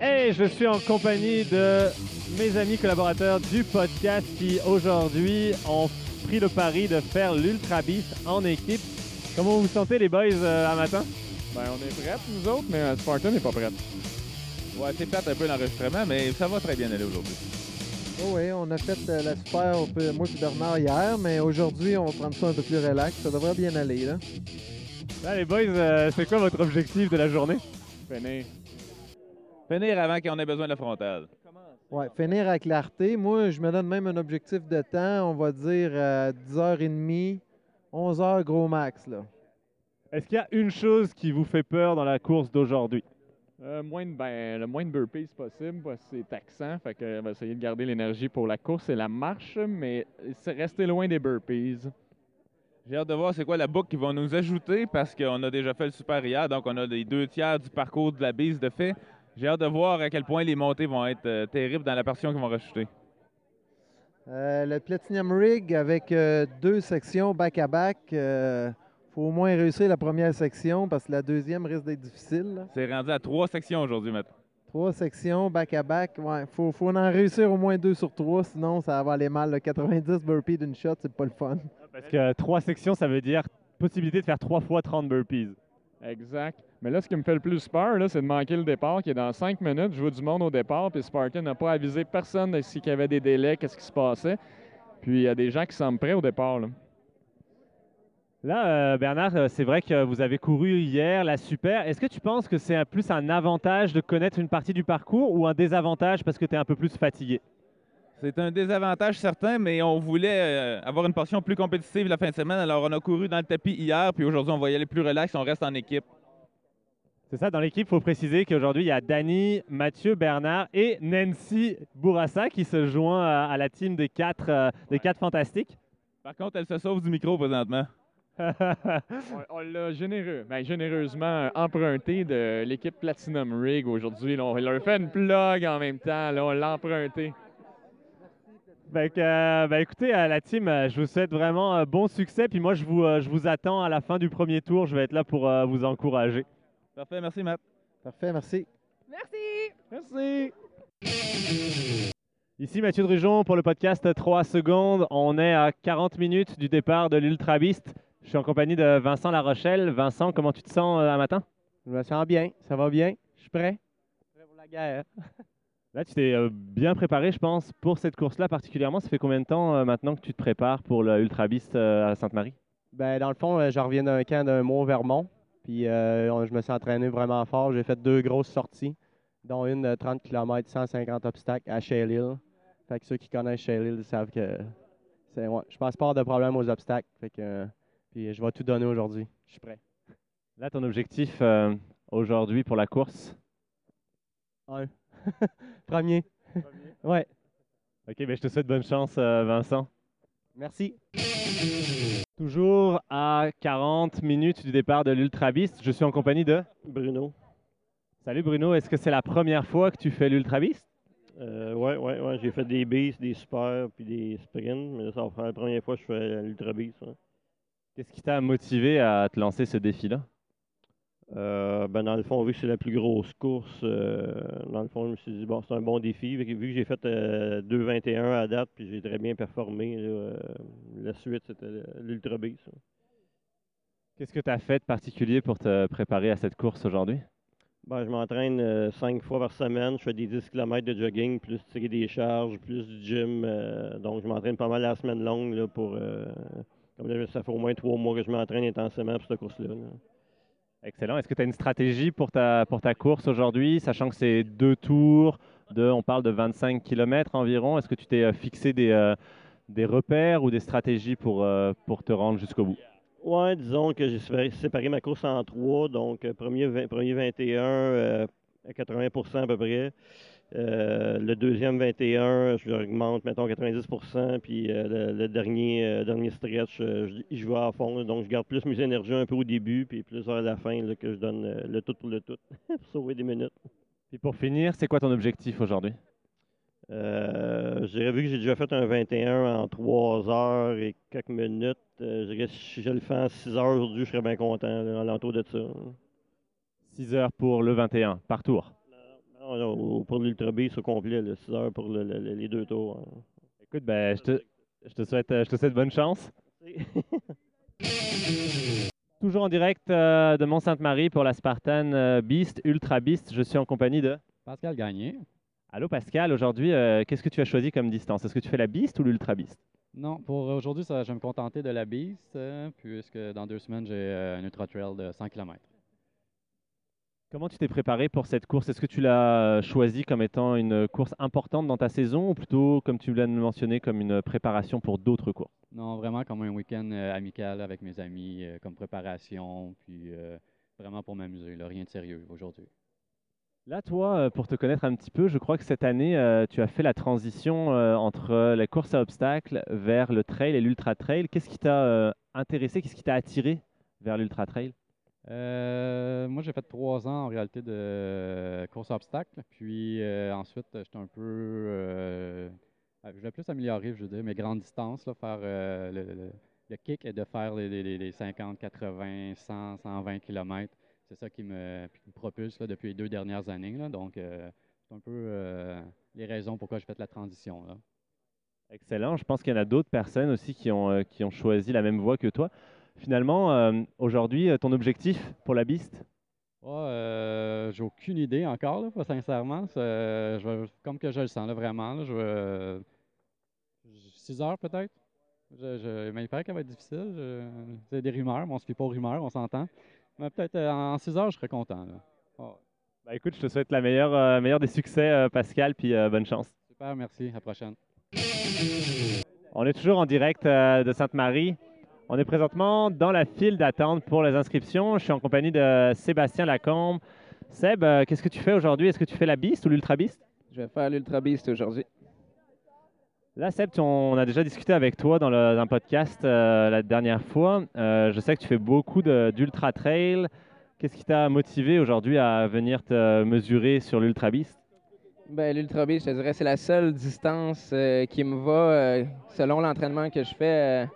Hey, je suis en compagnie de mes amis collaborateurs du podcast qui aujourd'hui ont pris le pari de faire l'Ultra Beast en équipe. Comment vous vous sentez les boys euh, à matin? Ben, on est prêts, nous autres, mais Spartan n'est pas prête. Ouais, c'est plate un peu l'enregistrement, mais ça va très bien aller aujourd'hui. Oh oui, on a fait euh, la super, on peut- moi et Bernard hier, mais aujourd'hui, on va prendre ça un peu plus relax. Ça devrait bien aller, là. Là les boys, euh, c'est quoi votre objectif de la journée? Finir. Finir avant qu'on ait besoin de la frontale. Ouais, finir avec clarté. Moi, je me donne même un objectif de temps. On va dire euh, 10h30, 11h gros max, là. Est-ce qu'il y a une chose qui vous fait peur dans la course d'aujourd'hui? Euh, moins de, ben, le moins de burpees possible, parce que c'est taxant. Fait que, on va essayer de garder l'énergie pour la course et la marche, mais c'est rester loin des burpees. J'ai hâte de voir c'est quoi la boucle qu'ils vont nous ajouter parce qu'on a déjà fait le super hier, donc on a les deux tiers du parcours de la bise de fait. J'ai hâte de voir à quel point les montées vont être euh, terribles dans la portion qu'ils vont rajouter. Euh, le Platinum Rig avec euh, deux sections back-à-back. Il faut au moins réussir la première section parce que la deuxième risque d'être difficile. C'est rendu à trois sections aujourd'hui maintenant. Trois sections back-à-back. Ouais, faut, faut en réussir au moins deux sur trois, sinon ça va aller mal. là. 90 burpees d'une shot, c'est pas le fun. Parce que trois sections, ça veut dire possibilité de faire trois fois 30 burpees. Exact. Mais là, ce qui me fait le plus peur, là, c'est de manquer le départ, qui est dans cinq minutes. Je vois du monde au départ, puis Spartan n'a pas avisé personne de s'il y avait des délais, qu'est-ce qui se passait. Puis il y a des gens qui semblent prêts au départ. Là. Là, euh, Bernard, euh, c'est vrai que vous avez couru hier la super. Est-ce que tu penses que c'est plus un avantage de connaître une partie du parcours ou un désavantage parce que tu es un peu plus fatigué? C'est un désavantage certain, mais on voulait euh, avoir une portion plus compétitive la fin de semaine. Alors on a couru dans le tapis hier, puis aujourd'hui on va y aller plus relax, on reste en équipe. C'est ça, dans l'équipe, il faut préciser qu'aujourd'hui, il y a Dany, Mathieu, Bernard et Nancy Bourassa qui se joint à, à la team des quatre, euh, des quatre fantastiques. Par contre, elle se sauve du micro présentement. On, on l'a généreux, ben, généreusement emprunté de l'équipe Platinum Rig aujourd'hui. On leur fait une plug en même temps. Là, on l'a emprunté. Euh, ben, écoutez, à la team, euh, je vous souhaite vraiment euh, bon succès. Puis moi, je vous, euh, je vous attends à la fin du premier tour. Je vais être là pour euh, vous encourager. Parfait, merci Matt. Parfait, merci. Merci. Ici Mathieu Drujon pour le podcast 3 secondes. On est à 40 minutes du départ de l'Ultra Beast. Je suis en compagnie de Vincent Larochelle. Vincent, comment tu te sens euh, à matin? Je me sens bien, ça va bien, je suis prêt? Prêt pour la guerre. Là, tu t'es euh, bien préparé, je pense, pour cette course-là particulièrement. Ça fait combien de temps euh, maintenant que tu te prépares pour le Ultra Beast euh, à Sainte-Marie? Ben, dans le fond, euh, je reviens d'un camp d'un mois au Vermont. Puis euh, je me suis entraîné vraiment fort. J'ai fait deux grosses sorties, dont une de 30 km, 150 obstacles à Shale Hill. Fait que ceux qui connaissent Shale Hill savent que c'est, ouais, je passe pas de problème aux obstacles. Fait que, euh, puis je vais tout donner aujourd'hui. Je suis prêt. Là, ton objectif euh, aujourd'hui pour la course? Un. Premier. Ouais. Ok, ben, je te souhaite bonne chance, euh, Vincent. Merci. Toujours à 40 minutes du départ de l'Ultra Beast, je suis en compagnie de... Bruno. Salut Bruno, est-ce que c'est la première fois que tu fais l'Ultra Beast? Euh, ouais, ouais, ouais. J'ai fait des beasts, des super puis des sprints, mais là, ça va faire la première fois que je fais l'ultra beast. ouais. Qu'est-ce qui t'a motivé à te lancer ce défi-là? Euh, ben, dans le fond, vu que c'est la plus grosse course, euh, dans le fond, je me suis dit, bon, c'est un bon défi. Vu que, j'ai fait euh, 2,21 à date, puis j'ai très bien performé, là, euh, la suite, c'était l'ultra ouais. Qu'est-ce que tu as fait de particulier pour te préparer à cette course aujourd'hui? Ben, je m'entraîne cinq fois par semaine. Je fais des 10 km de jogging, plus tirer des charges, plus du gym. donc, je m'entraîne pas mal la semaine longue là, pour. Comme ça fait au moins trois mois que je m'entraîne intensément pour cette course-là. là. Excellent. Est-ce que tu as une stratégie pour ta, pour ta course aujourd'hui, sachant que c'est deux tours, de, on parle de 25 km environ? Est-ce que tu t'es euh, fixé des, euh, des repères ou des stratégies pour, euh, pour te rendre jusqu'au bout? Ouais, disons que j'ai séparé- ma course en trois. Donc, premier, premier 21 euh, à 80% à peu près. Euh, le deuxième 21, je l'augmente, mettons 90% puis euh, le, le dernier, euh, dernier stretch, je, je vais à fond. là. donc, je garde plus mes énergies un peu au début, puis plus vers la fin là, que je donne le tout pour le tout, pour sauver des minutes. Et pour finir, c'est quoi ton objectif aujourd'hui? Dirais, vu que j'ai déjà fait un 21 en 3 heures et quelques minutes, je si je le fais en 6 heures aujourd'hui, je serais bien content, là, l'entour de ça. 6 heures pour le 21, par tour. Non, non, pour l'Ultra Beast au complet, 6 heures pour le- le- le- les deux tours. hein. Écoute, ben, je, te, je, te souhaite, je te souhaite bonne chance. Toujours en direct euh, de Mont-Sainte-Marie pour la Spartan euh, Beast, Ultra Beast. Je suis en compagnie de... Pascal Gagné. Allô Pascal, aujourd'hui, euh, qu'est-ce que tu as choisi comme distance? Est-ce que tu fais la Beast ou l'Ultra Beast? Non, pour aujourd'hui, ça, je vais me contenter de la Beast, euh, puisque dans deux semaines, j'ai euh, un ultra trail de 100 km. Comment tu t'es préparé pour cette course? Est-ce que tu l'as choisi comme étant une course importante dans ta saison ou plutôt, comme tu l'as mentionné, comme une préparation pour d'autres courses? Non, vraiment comme un week-end euh, amical avec mes amis, euh, comme préparation, puis euh, vraiment pour m'amuser, rien de sérieux aujourd'hui. Là, toi, pour te connaître un petit peu, je crois que cette année, tu as fait la transition entre la course à obstacles vers le trail et l'ultra trail. Qu'est-ce qui t'a intéressé? Qu'est-ce qui t'a attiré vers l'ultra trail Euh, moi, j'ai fait trois ans en réalité de euh, course à obstacles. Puis euh, ensuite, j'étais un peu. euh, je voulais plus améliorer, je veux dire, mes grandes distances, là, faire le, kick et de faire les, les- les- les 50, 80, 100, 120 km. C'est ça qui me, propulse là, depuis les deux dernières années. Donc, c'est un peu les raisons pourquoi j'ai fait la transition. Excellent. Je pense qu'il y en a d'autres personnes aussi qui ont choisi la même voie que toi. Finalement, euh, aujourd'hui, euh, ton objectif pour la Beast? Ah, euh, j'ai aucune idée encore, là, sincèrement. Euh, je comme que je le sens, là, vraiment. Là, je vais, 6 heures peut-être. Je, je, mais il paraît qu'elle va être difficile. C'est des rumeurs, mais on se fie pas aux rumeurs, on s'entend. Mais peut-être en 6 heures, je serais content. Bah écoute, je te souhaite la meilleure, meilleure des succès, Pascal, puis bonne chance. super, merci. À la prochaine. On est toujours en direct de Sainte-Marie. On est présentement dans la file d'attente pour les inscriptions. Je suis en compagnie de Sébastien Lacombe. Seb, euh, qu'est-ce que tu fais aujourd'hui? Est-ce que tu fais la Beast ou l'Ultra Beast? Je vais faire l'Ultra Beast aujourd'hui. Là, Seb, tu- on a déjà discuté avec toi dans le, dans le podcast euh, la dernière fois. Euh, je sais que tu fais beaucoup d'Ultra Trail. Qu'est-ce qui t'a motivé aujourd'hui à venir te mesurer sur l'Ultra Beast? Ben, l'Ultra Beast, je te dirais, c'est la seule distance qui me va selon l'entraînement que je fais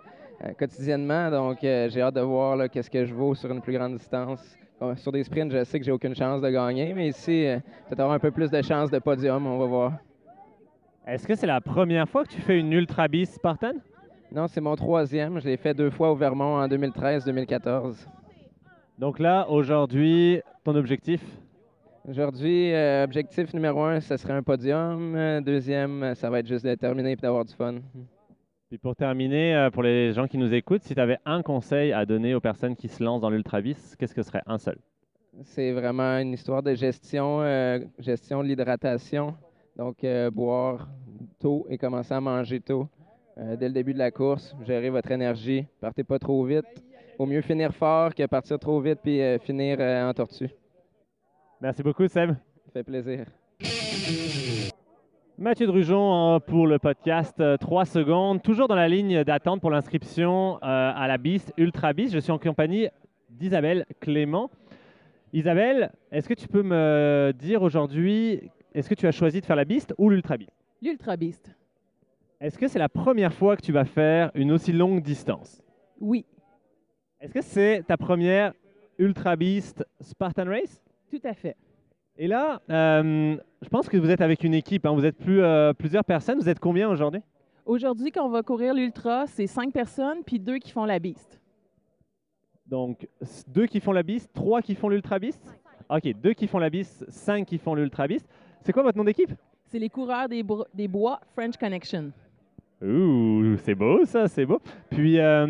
quotidiennement. Donc, euh, j'ai hâte de voir qu'est-ce que je vaux sur une plus grande distance. Bon, sur des sprints, je sais que j'ai aucune chance de gagner, mais ici, euh, peut-être avoir un peu plus de chance de podium, on va voir. Est-ce que c'est la première fois que tu fais une Ultra Beast Spartan? Non, c'est mon troisième. Je l'ai fait deux fois au Vermont en 2013-2014. Donc là, aujourd'hui, ton objectif? Aujourd'hui, euh, objectif numéro un, ce serait un podium. Euh, Deuxième, euh, ça va être juste de terminer et d'avoir du fun. Puis pour terminer, euh, pour les gens qui nous écoutent, si tu avais un conseil à donner aux personnes qui se lancent dans l'Ultra Beast, qu'est-ce que ce serait un seul? C'est vraiment une histoire de gestion, euh, gestion de l'hydratation. Donc, euh, boire tôt et commencer à manger tôt euh, dès le début de la course. Gérer votre énergie. Partez pas trop vite. Au mieux finir fort que partir trop vite puis finir en tortue. Merci beaucoup, Seb. Ça fait plaisir. Mathieu Drujon euh, pour le podcast 3 secondes, toujours dans la ligne d'attente pour l'inscription euh, à la Beast, Ultra Beast. Je suis en compagnie d'Isabelle Clément. Isabelle, est-ce que tu peux me dire aujourd'hui, est-ce que tu as choisi de faire la Beast ou l'Ultra Beast L'Ultra Beast. Est-ce que c'est la première fois que tu vas faire une aussi longue distance? Oui, Est-ce que c'est ta première Ultra Beast Spartan Race? Tout à fait. Et là, euh, je pense que vous êtes avec une équipe, hein. vous êtes plus, euh, plusieurs personnes. Vous êtes combien aujourd'hui? Aujourd'hui, quand on va courir l'Ultra, c'est cinq personnes, puis deux qui font la Beast. Donc, deux qui font la Beast, trois qui font l'Ultra Beast? Ok, deux qui font la Beast, cinq qui font l'Ultra Beast. C'est quoi votre nom d'équipe? C'est les coureurs des, bois French Connection. Ouh, c'est beau ça, c'est beau. Puis, euh,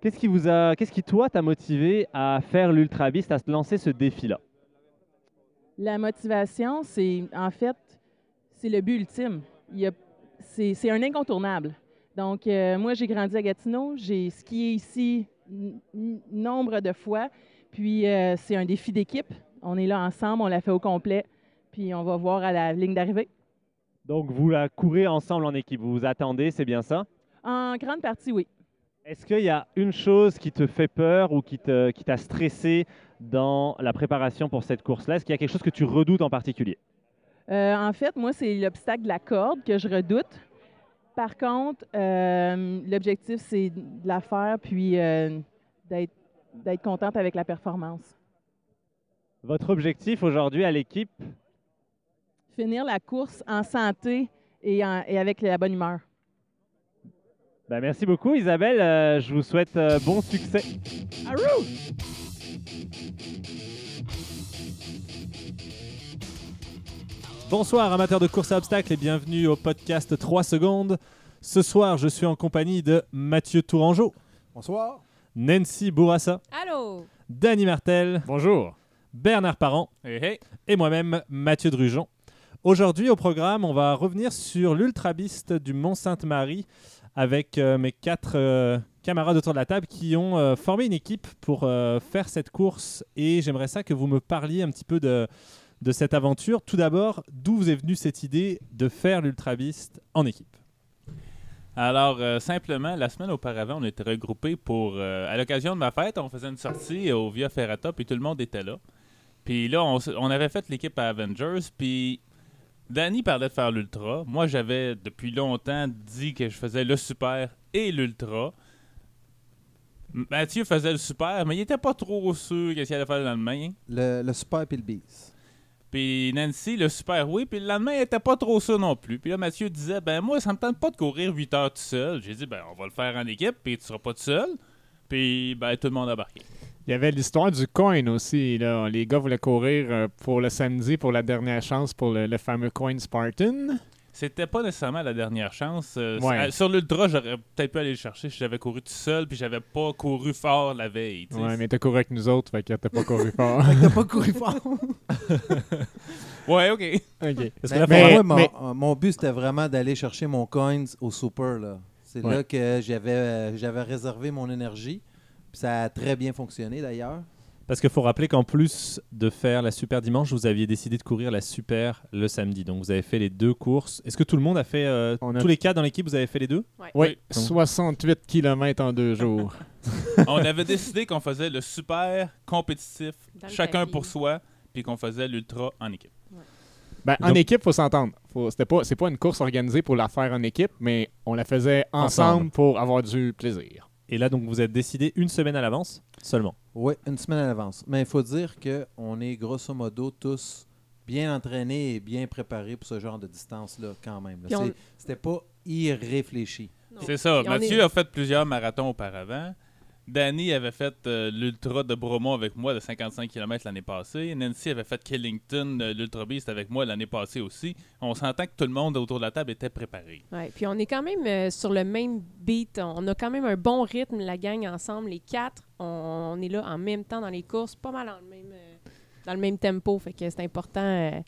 qu'est-ce qui vous a, qu'est-ce qui toi t'a motivé à faire l'Ultra Beast, à se lancer ce défi-là? La motivation, c'est en fait, c'est le but ultime. C'est un incontournable. Donc, euh, moi, j'ai grandi à Gatineau, j'ai skié ici nombre de fois, puis euh, c'est un défi d'équipe. On est là ensemble, on l'a fait au complet, puis on va voir à la ligne d'arrivée. Donc, vous la courez ensemble en équipe, vous vous attendez, c'est bien ça? En grande partie, oui. Est-ce qu'il y a une chose qui te fait peur ou qui t'a stressé dans la préparation pour cette course-là? Est-ce qu'il y a quelque chose que tu redoutes en particulier? Euh, en fait, moi, c'est l'obstacle de la corde que je redoute. Par contre, euh, l'objectif, c'est de la faire puis euh, d'être contente avec la performance. Votre objectif aujourd'hui à l'équipe, Finir la course en santé et, en- et avec la bonne humeur. ben, merci beaucoup Isabelle. Je vous souhaite bon succès. Arrou! Bonsoir amateurs de course à obstacles et bienvenue au podcast 3 secondes. Ce soir, je suis en compagnie de Mathieu Tourangeau, Bonsoir. Nancy Bourassa, Allô? Danny Martel, Bonjour. Bernard Parent Hey, hey. et moi-même Mathieu Drujon. Aujourd'hui au programme, on va revenir sur l'ultrabiste du Mont-Sainte-Marie avec euh, mes quatre euh, camarades autour de la table qui ont euh, formé une équipe pour faire cette course et j'aimerais ça que vous me parliez un petit peu de, cette aventure. Tout d'abord, d'où vous est venue cette idée de faire l'ultrabiste en équipe? Alors, simplement, la semaine auparavant, on était regroupés pour, à l'occasion de ma fête, on faisait une sortie au Via Ferrata, puis tout le monde était là. Puis là, on, on avait fait l'équipe à Avengers, puis Danny parlait de faire l'Ultra. Moi, j'avais depuis longtemps dit que je faisais le Super et l'Ultra. Mathieu faisait le Super, mais il était pas trop sûr qu'est-ce qu'il allait faire le lendemain. Le, le super et le bis. Puis Nancy, le super, oui. Puis le lendemain, elle était pas trop ça non plus. Puis là, Mathieu disait, ben moi, ça me tente pas de courir 8 heures tout seul. J'ai dit, ben on va le faire en équipe, puis tu seras pas tout seul. Puis ben tout le monde a embarqué. Il y avait l'histoire du coin aussi. Là. Les gars voulaient courir euh, pour le samedi pour la dernière chance pour le, le fameux coin Spartan. C'était pas nécessairement la dernière chance. Euh, Ouais. c'est- Sur l'ultra, j'aurais peut-être pu aller le chercher si j'avais couru tout seul, puis j'avais pas couru fort la veille. tu sais. Ouais, mais t'as couru avec nous autres, fait que t'as pas couru fort. Fait que t'as pas couru fort. Ouais, ok. OK. Parce que là, pour mais- moi, mon, mais- euh, mon but, c'était vraiment d'aller chercher mon coins au super. là. C'est Ouais. là que j'avais euh, j'avais réservé mon énergie. Puis ça a très bien fonctionné d'ailleurs. Parce qu'il faut rappeler qu'en plus de faire la super dimanche, vous aviez décidé de courir la super le samedi. Donc vous avez fait les deux courses. Est-ce que tout le monde a fait euh, On a- tous les cas dans l'équipe Vous avez fait les deux? Oui, 68 km en deux jours. on avait décidé qu'on faisait le super compétitif, chacun pour soi, puis qu'on faisait l'ultra en équipe. Ben, en Donc- équipe, faut s'entendre. C'était pas, c'est pas une course organisée pour la faire en équipe, mais on la faisait ensemble, Ensemble. pour avoir du plaisir. Et là, donc, vous êtes décidé une semaine à l'avance seulement. Oui, une semaine à l'avance. Mais il faut dire qu'on est grosso modo tous bien entraînés et bien préparés pour ce genre de distance-là quand même. on- C'était pas irréfléchi. C'est ça. Mathieu est- a fait plusieurs marathons auparavant. Danny avait fait euh, l'Ultra de Bromont avec moi de 55 km l'année passée. Nancy avait fait Killington, euh, l'Ultra Beast avec moi l'année passée aussi. On s'entend que tout le monde autour de la table était préparé. Ouais, puis on est quand même euh, sur le même beat. On a quand même un bon rythme, la gang ensemble, les quatre. On, est là en même temps dans les courses, pas mal dans le même, dans le même tempo. Fait que c'est important.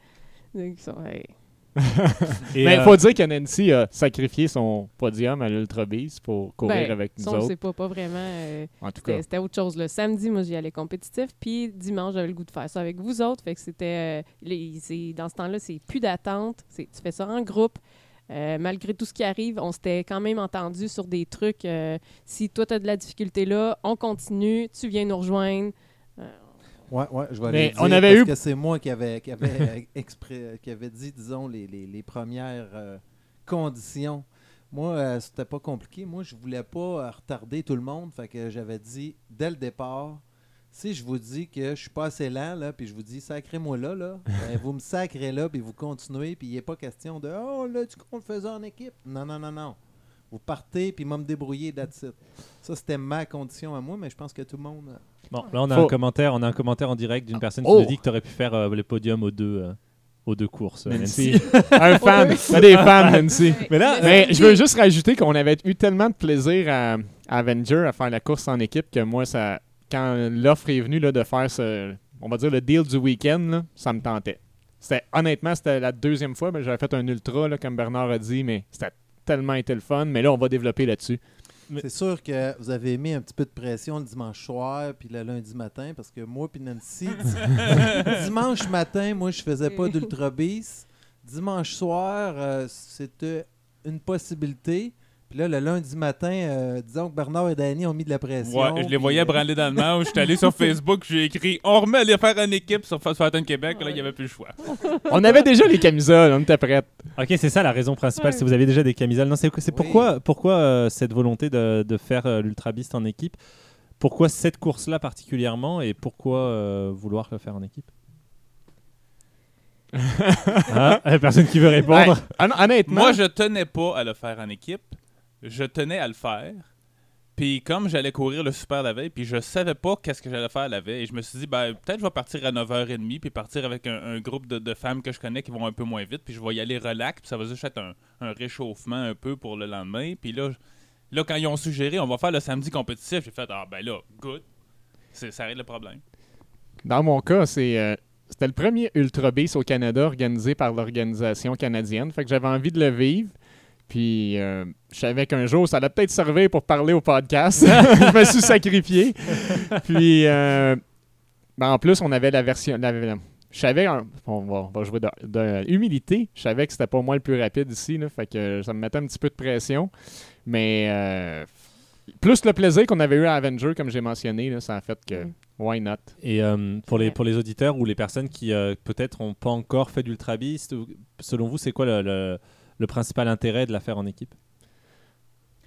Mais il euh, faut dire que Nancy a sacrifié son podium à l'Ultra Beast pour courir Ben, avec nous autres. sait pas, pas vraiment. euh, En tout cas, C'était autre chose. Le samedi, moi, j'y allais compétitif. Puis dimanche, j'avais le goût de faire ça avec vous autres. Fait que c'était. euh, les- c'est- dans ce temps-là, c'est plus d'attente. C'est- Tu fais ça en groupe. Euh, malgré tout ce qui arrive, on s'était quand même entendu sur des trucs. euh, si toi, tu as de la difficulté là, on continue. Tu viens nous rejoindre. Ouais, ouais, je vais Mais aller dire on avait parce eu- que c'est moi qui avait, qui avait exprès, qui avait dit, disons, les, les- les premières euh, conditions. Moi, euh, c'était pas compliqué. Moi, je voulais pas euh, retarder tout le monde. Fait que j'avais dit dès le départ, si je vous dis que je suis pas assez lent, là, puis je vous dis sacrez-moi là, là, ben, vous me sacrez là, puis vous continuez, puis il n'est pas question de Oh, là, du coup, on le faisait en équipe. Non, non, non, non. Vous partez, puis moi me débrouiller, that's it. Ça, c'était ma condition à moi, mais je pense que tout le monde. euh, bon, là, on a, Faut- un commentaire, on a un commentaire en direct d'une personne qui Oh. nous dit que tu aurais pu faire euh, le podium aux deux, euh, aux deux courses. Nancy. Nancy. un fan. T'as des fans, Nancy. Mais là, Mais je veux juste rajouter qu'on avait eu tellement de plaisir à, à Avenger à faire la course en équipe que moi, ça, quand l'offre est venue là, de faire ce, on va dire le deal du week-end, là, ça me tentait. C'était honnêtement, c'était la deuxième fois, ben, j'avais fait un ultra, là, comme Bernard a dit, mais c'était tellement été le fun. Mais là, on va développer là-dessus. C'est sûr que vous avez mis un petit peu de pression le dimanche soir puis le lundi matin parce que moi puis Nancy, di- dimanche matin, moi je faisais pas d'ultra beast. Dimanche soir, euh, c'était une possibilité, Puis là, le lundi matin, euh, disons que Bernard et Danny ont mis de la pression. Ouais, je les voyais euh, branler dans le manche. J'étais allé sur Facebook, j'ai écrit On remet à les faire en équipe sur Fast Fighting Québec. Là, il n'y avait plus le choix. On avait déjà les camisoles, on était prêts. Ok, c'est ça la raison principale. Si vous avez déjà des camisoles, non, c'est c'est Oui. pourquoi, pourquoi euh, cette volonté de, de faire euh, l'Ultra Beast en équipe? Pourquoi cette course-là particulièrement et pourquoi euh, vouloir le faire en équipe? Ah, Personne qui veut répondre. Ouais, hon- honnêtement, Moi, je tenais pas à le faire en équipe. Je tenais à le faire. Puis comme j'allais courir le super la veille, puis je savais pas qu'est-ce que j'allais faire la veille, et je me suis dit, ben, peut-être je vais partir à 9h30, puis partir avec un, groupe de, femmes que je connais qui vont un peu moins vite, puis je vais y aller relax, puis ça va juste être un, réchauffement un peu pour le lendemain. Puis là, là, quand ils ont suggéré, on va faire le samedi compétitif, j'ai fait, ah ben là, good. Ça règle le problème. dans mon cas, c'est euh, c'était le premier Ultra Beast au Canada organisé par l'organisation canadienne. Fait que j'avais envie de le vivre. Puis euh, je savais qu'un jour, ça allait peut-être servir pour parler au podcast. je me suis sacrifié. Puis euh, ben, en plus, on avait la version. la- la- je savais, un- on va, on va jouer de, de humilité. Je savais que c'était pas moi le plus rapide ici. Là, fait que ça me mettait un petit peu de pression. Mais euh, plus le plaisir qu'on avait eu à Avenger, comme j'ai mentionné, là, ça a fait que Mm. why not? Et euh, pour, les, pour les auditeurs ou les personnes qui euh, peut-être n'ont pas encore fait d'Ultra Beast, selon vous, c'est quoi le, le- le principal intérêt de la faire en équipe?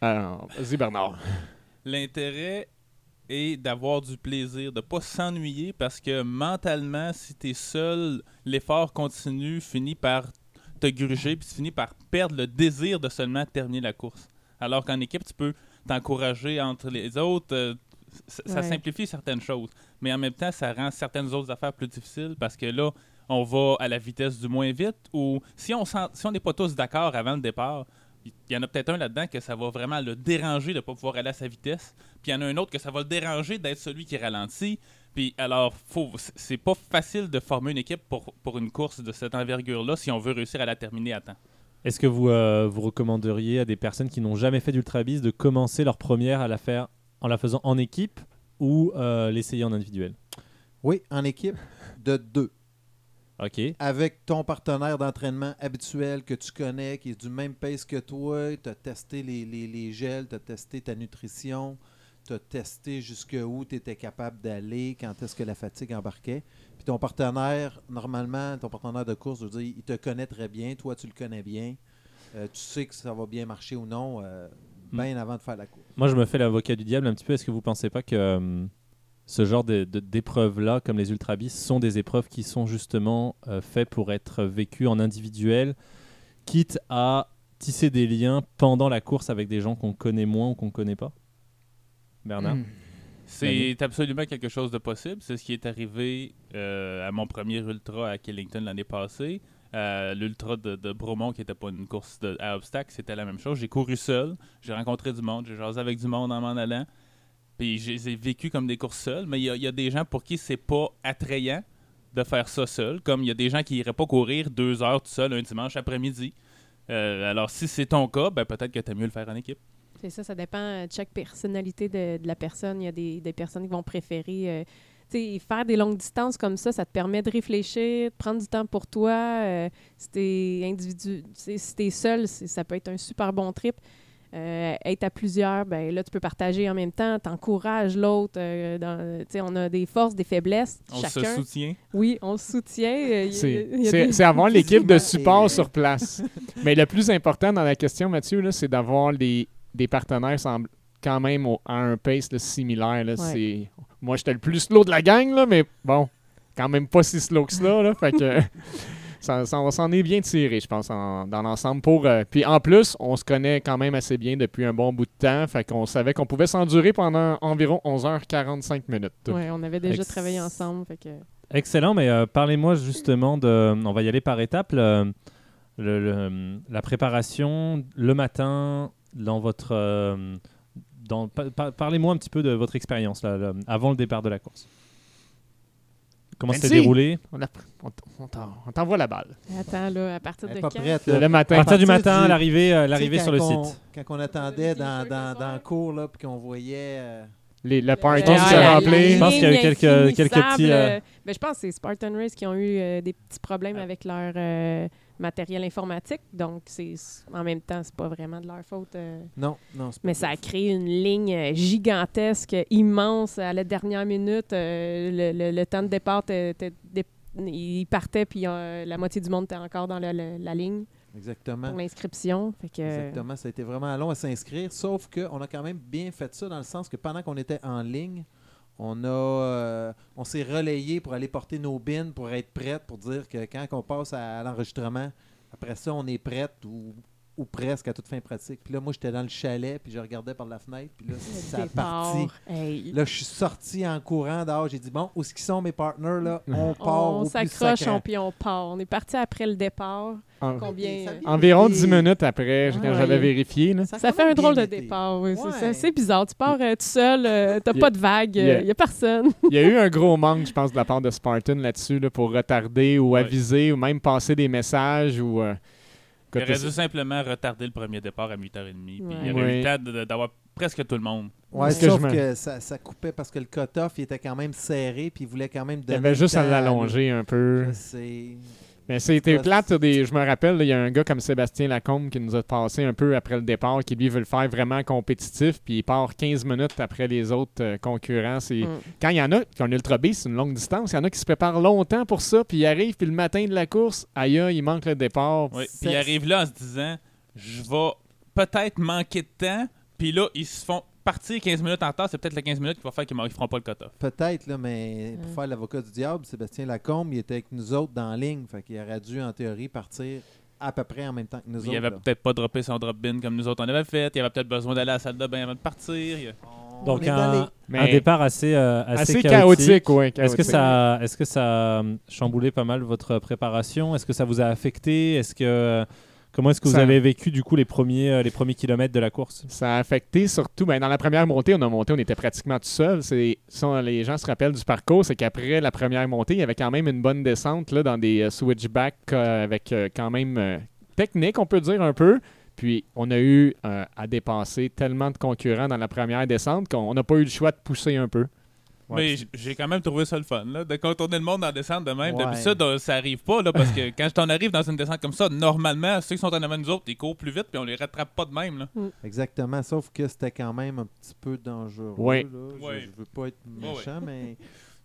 Alors, vas-y Bernard. L'intérêt est d'avoir du plaisir, de pas s'ennuyer parce que mentalement, si tu es seul, l'effort continu finit par te gruger puis tu finis par perdre le désir de seulement terminer la course. Alors qu'en équipe, tu peux t'encourager entre les autres. euh, ça Ouais. simplifie certaines choses, mais en même temps, ça rend certaines autres affaires plus difficiles parce que là, on va à la vitesse du moins vite ou si on sent- si on n'est pas tous d'accord avant le départ, il y en a peut-être un là-dedans que ça va vraiment le déranger de ne pas pouvoir aller à sa vitesse. Puis il y en a un autre que ça va le déranger d'être celui qui ralentit. Puis alors, faut, c'est pas facile de former une équipe pour, pour une course de cette envergure-là si on veut réussir à la terminer à temps. Est-ce que vous, euh, vous recommanderiez à des personnes qui n'ont jamais fait d'Ultra Beast de commencer leur première à la faire en la faisant en équipe ou euh, l'essayer en individuel? Oui, en équipe de deux. Ok. Avec ton partenaire d'entraînement habituel que tu connais, qui est du même pace que toi, tu as testé les, les, les gels, tu as testé ta nutrition, tu as testé jusqu'où tu étais capable d'aller, quand est-ce que la fatigue embarquait. Puis ton partenaire, normalement, ton partenaire de course, je veux dire, il te connaît très bien, toi tu le connais bien, Euh, tu sais que ça va bien marcher ou non, euh, bien avant de faire la course. Moi, je me fais l'avocat du diable un petit peu. Est-ce que vous pensez pas que euh, ce genre de- de- d'épreuves-là, comme les Ultra Beasts, sont des épreuves qui sont justement euh, faites pour être vécues en individuel, quitte à tisser des liens pendant la course avec des gens qu'on connaît moins ou qu'on connaît pas Bernard? Hmm. C'est absolument quelque chose de possible. C'est ce qui est arrivé euh, à mon premier ultra à Killington l'année passée. Euh, L'ultra de, de Bromont, qui n'était pas une course de, à obstacles, c'était la même chose. J'ai couru seul, j'ai rencontré du monde, j'ai jasé avec du monde en m'en allant. Puis je les ai vécu comme des courses seules. Mais il y, a- des gens pour qui c'est pas attrayant de faire ça seul. Comme il y a des gens qui iraient pas courir deux heures tout seul un dimanche après-midi. Euh, alors si c'est ton cas, ben, peut-être que tu mieux le faire en équipe. C'est ça, ça dépend euh, de chaque personnalité de, la personne. Il y a des, personnes qui vont préférer. euh, tu sais, faire des longues distances comme ça, ça te permet de réfléchir, de prendre du temps pour toi. euh, si t'es individu, si t'es seul, ça peut être un super bon trip. Euh, être à plusieurs, ben là, tu peux partager en même temps, t'encourages l'autre. euh, dans- tu sais, on a des forces, des faiblesses, On chacun. se soutient. Oui, on se soutient. euh, C'est des- avoir l'équipe de support sur place. Mais le plus important dans la question, Mathieu, là, c'est d'avoir des, des partenaires semble- quand même au- à un pace là, similaire. Là, Ouais. Moi, j'étais le plus slow de la gang, là, mais bon, quand même pas si slow que cela. Là, fait que ça, ça- on s'en est bien tiré, je pense, en- dans l'ensemble. pour euh, Puis en plus, on se connaît quand même assez bien depuis un bon bout de temps. Fait qu'on savait qu'on pouvait s'endurer pendant environ 11h45 minutes. Ouais, on avait déjà Ex- travaillé ensemble. Fait que... Excellent, mais euh, parlez-moi justement de. On va y aller par étapes. le- le- le- la préparation le matin dans votre. euh, Parlez-moi un petit peu de votre expérience là, là, avant le départ de la course. Comment ça s'est déroulé? On, a- on t- on t'en- on t'envoie la balle. Attends, là, à partir de quand? prête. Le, À partir du matin, du- l'arrivée euh, l'arrivée sur le on- site. Quand on attendait dans, dans, dans le cours, là, puis qu'on voyait euh, Les, le party qui s'est la rempli. Je pense qu'il y a eu quelques- quelques petits, euh, euh, ben, je pense que c'est Spartan Race qui ont eu euh, des petits problèmes avec leur euh, matériel informatique. Donc, c'est en même temps, c'est pas vraiment de leur faute. euh, Non, non, pas mais ça a créé une ligne euh, gigantesque, immense à la dernière minute. euh, le, le- le temps de départ, était- était dé- il partait, puis euh, la moitié du monde était encore dans le- la ligne Exactement. pour l'inscription. Que, Exactement, ça a été vraiment long à s'inscrire, sauf qu'on a quand même bien fait ça dans le sens que pendant qu'on était en ligne, euh, on s'est relayé pour aller porter nos bins pour être prête pour dire que quand on passe à, l'enregistrement, après ça, on est prête ou, ou presque à toute fin pratique. Puis là, moi, j'étais dans le chalet, puis je regardais par la fenêtre, puis là, ça a parti. hey. Là, je suis sorti en courant dehors. J'ai dit, bon, où est-ce qu'ils sont mes partners, là? On part on s'accroche, on, puis on part. On est parti après le départ. En- Combien? Environ des- 10 minutes après, quand Ouais. j'avais vérifié. là. Ça fait un drôle de départ, oui. c'est Ouais. ça. C'est assez bizarre. Tu pars euh, tout seul, euh, t'as pas de vague, il a- n'y a personne. Il y a eu un gros manque, je pense, de la part de Spartan là-dessus, là, pour retarder ou Ouais. aviser ou même passer des messages. ou euh, Il aurait dû simplement retarder le premier départ à 8h30. Puis Ouais. il y aurait eu Oui. le temps d'avoir presque tout le monde. Ouais, que sauf que ça, ça coupait parce que le cut-off il était quand même serré, puis il voulait quand même Il y donner. avait le juste à l'allonger un peu. Je sais. Mais c'était Ouais, plate. Des, je me rappelle, il y a un gars comme Sébastien Lacombe qui nous a passé un peu après le départ, qui lui veut le faire vraiment compétitif, puis il part 15 minutes après les autres euh, concurrents. C'est- Mm. Quand il y en a qui ont ultra B, c'est une longue distance, il y en a qui se préparent longtemps pour ça, puis ils arrivent, puis le matin de la course, aïe, aïe, il manque le départ. Oui. Puis ils arrivent là en se disant je vais peut-être manquer de temps. Puis là, ils se font partir 15 minutes en retard. C'est peut-être les 15 minutes qui va faire qu'ils ne feront pas le cut-off. Peut-être, là, mais pour faire l'avocat du diable, Sébastien Lacombe, il était avec nous autres dans la ligne. Fait qu'il aurait dû, en théorie, partir à peu près en même temps que nous Il autres. avait là. peut-être pas droppé son drop bin comme nous autres on avait fait. Il avait peut-être besoin d'aller à la salle de bain avant de partir. Il- On Donc un, Mais un départ assez, euh, assez, assez chaotique. chaotique, ouais, Est-ce que ça, est-ce que ça a chamboulé pas mal votre préparation? Est-ce que ça vous a affecté? Est-ce que comment est-ce que vous avez vécu du coup les premiers, euh, les premiers kilomètres de la course? Ça a affecté surtout, ben, dans la première montée, on a monté, on était pratiquement tout seul. C'est, les gens se rappellent du parcours, c'est qu'après la première montée, il y avait quand même une bonne descente là, dans des euh, switchbacks euh, avec quand même technique, on peut dire un peu. Puis on a eu euh, à dépasser tellement de concurrents dans la première descente qu'on n'a pas eu le choix de pousser un peu. Mais j'ai quand même trouvé ça le fun, là, de contourner le monde en descente de même. Ouais. Depuis ça, arrive pas, là, parce que quand on arrive dans une descente comme ça, normalement, ceux qui sont en avant de nous autres, ils courent plus vite, puis on les rattrape pas de même. Là. Exactement, sauf que c'était quand même un petit peu dangereux. Ouais. là. Je, Ouais. je veux pas être Ouais, méchant, mais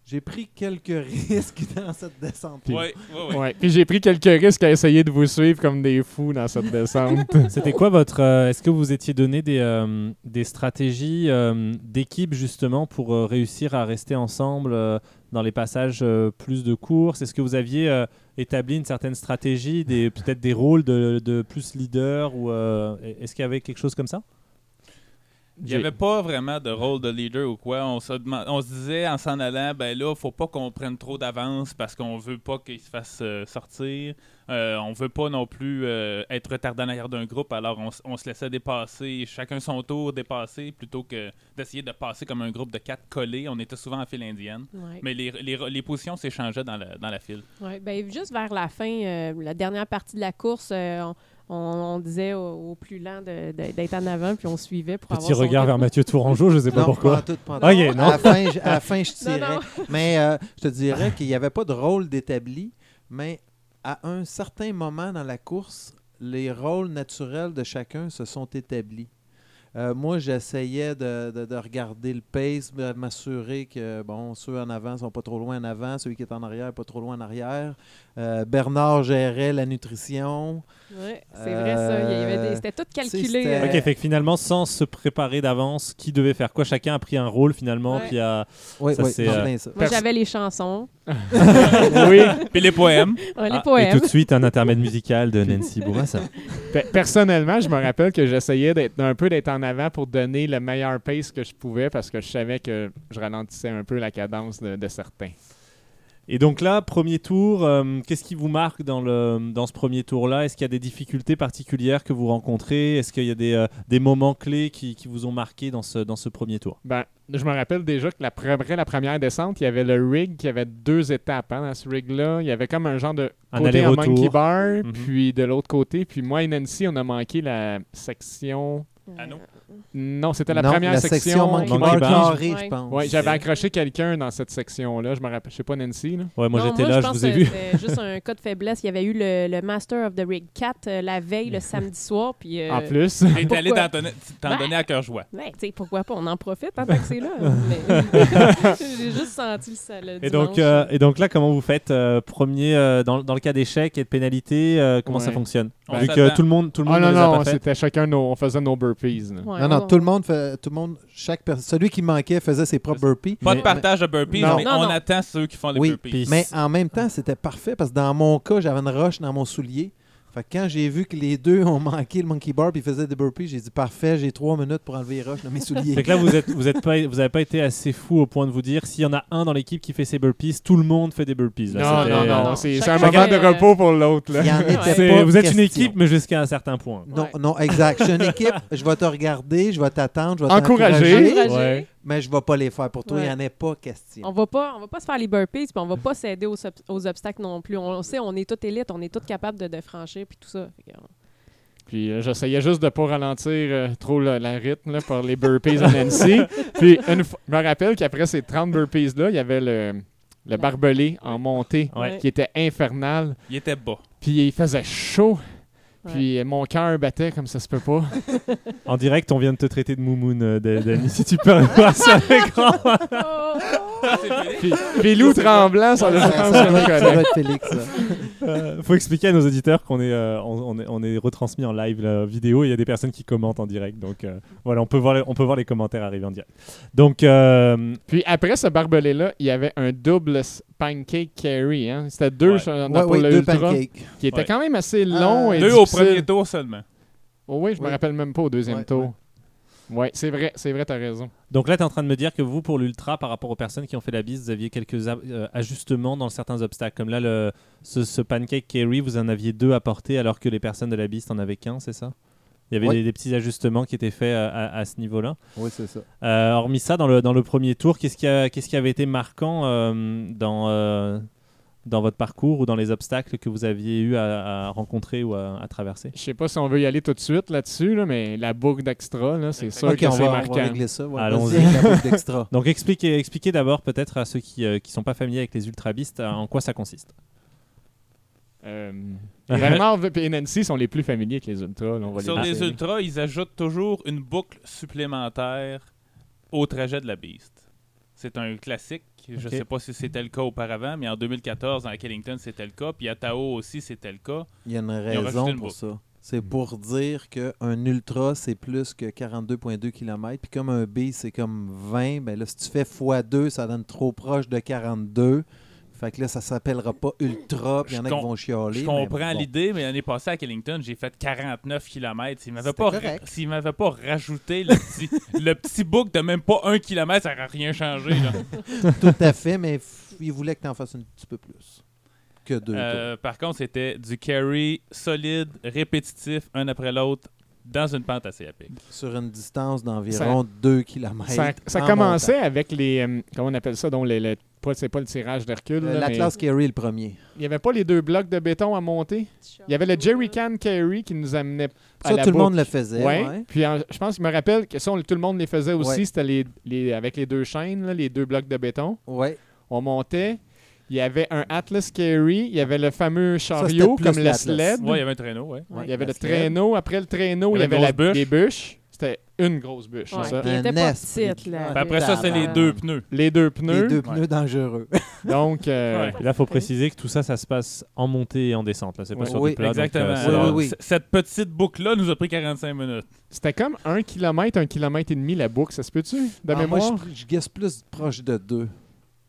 j'ai pris quelques risques dans cette descente. Ouais, ouais. Ouais. Puis j'ai pris quelques risques à essayer de vous suivre comme des fous dans cette descente. C'était quoi votre euh, Est-ce que vous étiez donné des, euh, des stratégies euh, d'équipe justement pour euh, réussir à rester ensemble euh, dans les passages euh, plus de courses? Est-ce que vous aviez euh, établi une certaine stratégie, des peut-être des rôles de, de plus leader ou euh, est-ce qu'il y avait quelque chose comme ça? Il n'y avait pas vraiment de rôle de leader ou quoi. On se, on se disait en s'en allant, ben là, faut pas qu'on prenne trop d'avance parce qu'on veut pas qu'il se fasse euh, sortir. Euh, on veut pas non plus euh, être retardé en arrière d'un groupe. Alors on, s- on se laissait dépasser, chacun son tour dépasser, plutôt que d'essayer de passer comme un groupe de quatre collés. On était souvent en file indienne. Ouais. Mais les, les, les positions s'échangeaient dans la, dans la file. Ouais, ben, juste vers la fin, euh, la dernière partie de la course, euh, on, on- on disait au, au plus lent de- de- d'être en avant, puis on suivait pour Petit avoir son regard vers. Mathieu Tourangeau, je sais pas Non, pourquoi. pas tout, pas non. À la fin, je, à la fin, je Non, tirais. non. Mais euh, je te dirais qu'il n'y avait pas de rôle d'établi, mais à un certain moment dans la course, les rôles naturels de chacun se sont établis. Euh, moi, j'essayais de, de- de regarder le pace, de m'assurer que bon, ceux en avant sont pas trop loin en avant, ceux qui sont en arrière pas trop loin en arrière. Euh, Bernard gérait la nutrition. Ouais, c'est vrai ça. Des- C'était tout calculé. euh, Ok, fait que finalement, sans se préparer d'avance, qui devait faire quoi? Chacun a pris un rôle finalement, Ouais. puis a... Oui, Ça, oui, c'est, c'est euh, ça. Moi, j'avais les chansons, oui. Puis les poèmes. ouais, les Ah, poèmes. Et tout de suite, un intermède musical de Nancy Bourassa. Pe- Personnellement, je me rappelle que j'essayais d'être un peu d'être en avant pour donner le meilleur pace que je pouvais parce que je savais que je ralentissais un peu la cadence de, de certains. Et donc là, premier tour, euh, qu'est-ce qui vous marque dans, le, dans ce premier tour-là? Est-ce qu'il y a des difficultés particulières que vous rencontrez? Est-ce qu'il y a des, euh, des moments clés qui, qui vous ont marqué dans ce, dans ce premier tour? Ben, je me rappelle déjà que la, pre- après la première descente, il y avait le rig qui avait deux étapes hein, dans ce rig-là. Il y avait comme un genre de Un côté en aller-retour. monkey bar, Mhm. puis de l'autre côté. Puis moi et Nancy, on a manqué la section Anneau? Non, c'était la Non, première la section. section Monkey Monkey Bar Bar. carré, Ouais. je pense. Ouais, j'avais accroché quelqu'un dans cette section-là. Je me rappelle, je sais pas Nancy. Là. Ouais, moi Non, j'étais là, je pense vous ai que vu. C'était juste un cas de faiblesse. Il y avait eu le, le Master of the Rig 4 euh, la veille, le samedi soir. Puis, euh, En plus. T'es allé Pourquoi? t'en donner, t'en Ben, donner à cœur joie. Ouais, tu sais, pourquoi pas? On en profite hein, tant que c'est là. Mais J'ai juste senti le, sa- le Et donc, euh, et donc là, comment vous faites euh, Premier, euh, dans, dans le cas d'échec et de pénalité, euh, comment ça Ouais. fonctionne? On Vu que tout le monde, tout le monde Ah non, les a non, pas c'était chacun nos. On faisait nos burpees. là. Ouais, Non, non, on- tout le monde fait, tout le monde, chaque personne, celui qui manquait faisait ses propres burpees. Pas de Mais- partage de burpees, Non. mais Non, on non. attend ceux qui font les Oui, burpees. Mais en même temps, c'était parfait parce que dans mon cas, j'avais une roche dans mon soulier. Fait que quand j'ai vu que les deux ont manqué le monkey bar puis ils faisaient des burpees, j'ai dit parfait, j'ai trois minutes pour enlever les roches dans mes souliers. Fait que là, vous êtes, vous êtes pas, vous avez pas été assez fou au point de vous dire s'il y en a un dans l'équipe qui fait ses burpees, tout le monde fait des burpees. là. Non, non, non, non. c'est un moment de euh, repos pour l'autre. vous êtes une équipe, mais jusqu'à un certain point. Non, Ouais. non, exact. Je suis une équipe, je vais te regarder, je vais t'attendre, je vais Encourager. t'encourager, Encourager. Ouais. Mais je vais pas les faire pour toi. Il n'y en a pas question. On va pas, on va pas se faire les burpees, puis on va pas s'aider aux, ob- aux obstacles non plus. On, sait, on est tout élite, on est tous capables de, de franchir, puis tout ça. Puis euh, j'essayais juste de pas ralentir euh, trop le, la rythme là, par les burpees à Nancy. Puis une je me rappelle qu'après ces 30 burpees-là, il y avait le, le barbelé en montée Ouais. qui était infernal. Il était bas. Puis il faisait chaud. Puis euh, mon cœur battait comme ça se peut pas. En direct, on vient de te traiter de moumoune, euh, Da- Dani. si tu peux voir sur l'écran. Puis, puis Lou tremblant, ça doit être- Félix. Euh, faut expliquer à nos auditeurs qu'on est, euh, on, on est, on est retransmis en live la vidéo. et Il y a des personnes qui commentent en direct, donc euh, voilà, on peut voir, les, on peut voir les commentaires arriver en direct. Donc, euh, Puis après ce barbelé-là, il y avait un double pancake carry. Hein? C'était deux Ouais. Ouais, pour oui, le deux ultra, pancakes. qui était Ouais. quand même assez long Euh, et Deux au premier tour seulement. Oh oui, je me Oui. rappelle même pas au deuxième Ouais, tour. Ouais, c'est vrai, c'est vrai, t'as raison. donc là, tu es en train de me dire que vous, pour l'ultra, par rapport aux personnes qui ont fait la bise, vous aviez quelques euh, ajustements dans certains obstacles. Comme là, le, ce, ce pancake carry, vous en aviez deux à porter alors que les personnes de la bise n'en avaient qu'un, c'est ça? Il y avait Ouais. des, des petits ajustements qui étaient faits à, à- à ce niveau-là. Oui, c'est ça. Euh, hormis ça, dans le, dans le premier tour, qu'est-ce qui, a- qu'est-ce qui avait été marquant euh, dans, euh, dans votre parcours ou dans les obstacles que vous aviez eu à, à rencontrer ou à, à traverser? Je sais pas si on veut y aller tout de suite là-dessus, là, mais la boucle d'extra, c'est sûr Ok, que on c'est va, on va marquant. régler ça. Ouais, Allons-y. vas-y avec la boucle d'extra. Donc expliquez, expliquez d'abord peut-être à ceux qui ne sont pas familiers avec les ultrabistes euh, en quoi ça consiste. Euh, Vraiment, et Nancy sont les plus familiers avec les ultras. là, on va Sur les les ultras, ils ajoutent toujours une boucle supplémentaire au trajet de la Beast. C'est un classique. Je ne sais pas si c'était le cas auparavant, mais en 2014, à Killington, c'était le cas. Puis à Tao aussi, c'était le cas. Il y a une raison une pour boucle. ça. C'est pour dire qu'un ultra, c'est plus que 42,2 km. Puis comme un B, c'est comme 20, ben là, si tu fais x2, ça donne trop proche de 42. Fait que là, ça s'appellera pas ultra, puis il y en a qui vont chialer. Je mais comprends bon. l'idée, mais l'année passée à Killington, j'ai fait 49 km. S'ils m'avaient C'était pas, s'ils m'avaient pas rajouté le petit, le petit boucle de même pas un kilomètre, ça n'aurait rien changé. là. Tout à fait, mais il voulait que tu en fasses un petit peu plus que deux. Euh, par contre, c'était du carry solide, répétitif, un après l'autre, dans une pente assez tours. Sur une distance d'environ 2 km. Ça, ça commençait avec les. euh, comment on appelle ça donc les, le- pas, C'est pas le tirage d'Hercule. là, la mais Carry, le premier. Il n'y avait pas les deux blocs de béton à monter? Il y avait le jerry can carry qui nous amenait à Ça, la tout le monde le faisait. Ouais. ouais. Puis en- je pense, je me rappelle que ça, on- tout le monde les faisait aussi. Ouais. C'était les, les- avec les deux chaînes, là, les deux blocs de béton. Ouais. On montait. Il y avait un Atlas Carry. Il y avait le fameux chariot comme le l'Atlas. sled. Ouais, il y avait un traîneau, ouais. Ouais, il y avait le sled. traîneau. Après le traîneau, il y Il y avait la, bûche. les bûches. Une grosse bûche. Ouais, ça? puis elle Un était pas esprit. petite, là. Puis après ça, c'est les deux pneus. Les deux pneus. Les deux Ouais. pneus dangereux. Donc, euh, Ouais. Là, il faut préciser que tout ça, ça se passe en montée et en descente. Là, c'est pas Oui, sur oui, du plat. donc, Exactement. euh, Oui, Cette petite boucle-là nous a pris 45 minutes. c'était comme un kilomètre, un kilomètre et demi la boucle. Ça se peut-tu, de Ah, moi, mémoire? je, je guesse plus proche de 2.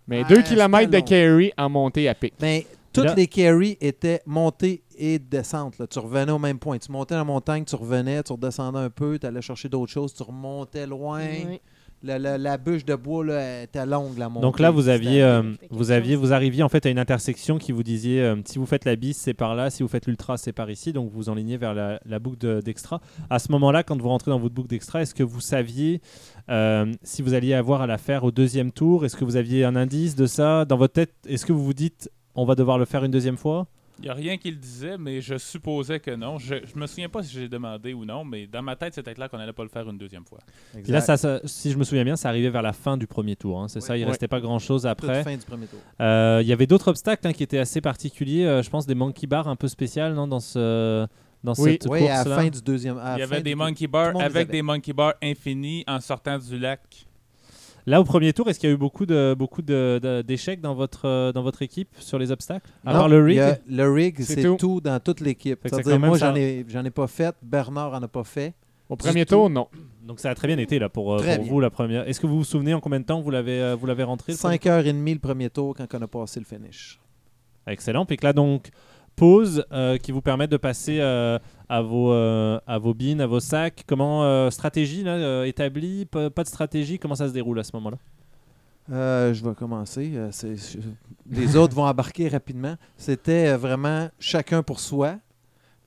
Mais Ah, deux kilomètres de carry en montée à pic. Mais toutes là- les carries étaient montées et descentes. là. Tu revenais au même point. Tu montais la montagne, tu revenais, tu redescendais un peu, tu allais chercher d'autres choses, tu remontais loin. Oui. La, la- la bûche de bois là, était longue, la montée. Donc là, vous aviez, euh, vous aviez, vous arriviez en fait à une intersection qui vous disiez euh, si vous faites la bis, c'est par là, si vous faites l'ultra, c'est par ici. Donc vous enlignez vers la, la boucle de- d'extra. à ce moment-là, quand vous rentrez dans votre boucle d'extra, est-ce que vous saviez euh, si vous alliez avoir à la faire au deuxième tour? Est-ce que vous aviez un indice de ça? Dans votre tête Est-ce que vous vous dites on va devoir le faire une deuxième fois? Il n'y a rien qui le disait, mais je supposais que non. Je, je me souviens pas si j'ai demandé ou non, mais dans ma tête, c'était clair qu'on n'allait pas le faire une deuxième fois. Puis là, ça, ça- si je me souviens bien, ça arrivait vers la fin du premier tour. hein, c'est ça, il Ouais. restait pas grand-chose Toute après. fin du premier tour. Euh, Il y avait d'autres obstacles hein, qui étaient assez particuliers. euh, je pense des monkey bars un peu spéciales non, dans, ce, dans Oui. cette Oui, à course-là. la fin du deuxième. la Il y avait des monkey bars avec des monkey bars infinis en sortant du lac. Là, au premier tour, est-ce qu'il y a eu beaucoup de beaucoup de- de- d'échecs dans votre euh, dans votre équipe sur les obstacles? À Non, part le rig? a- le rig, C'est c'est tout. tout. dans toute l'équipe. Moi, ça- j'en ai, j'en ai pas fait. Bernard en a pas fait. Au premier tour, non. Donc ça a très bien été là pour, euh, pour vous la première. Est-ce que vous vous souvenez en combien de temps vous l'avez euh, vous l'avez rentré le premier 5h30 le premier tour quand on a passé le finish. Excellent. Puis que là, donc, pause euh, qui vous permet de passer euh, à, vos, euh, à vos sacs. Comment, euh, stratégie euh, établie pas, de stratégie Comment ça se déroule à ce moment-là? Euh, je vais commencer. Les autres vont embarquer rapidement. C'était vraiment chacun pour soi,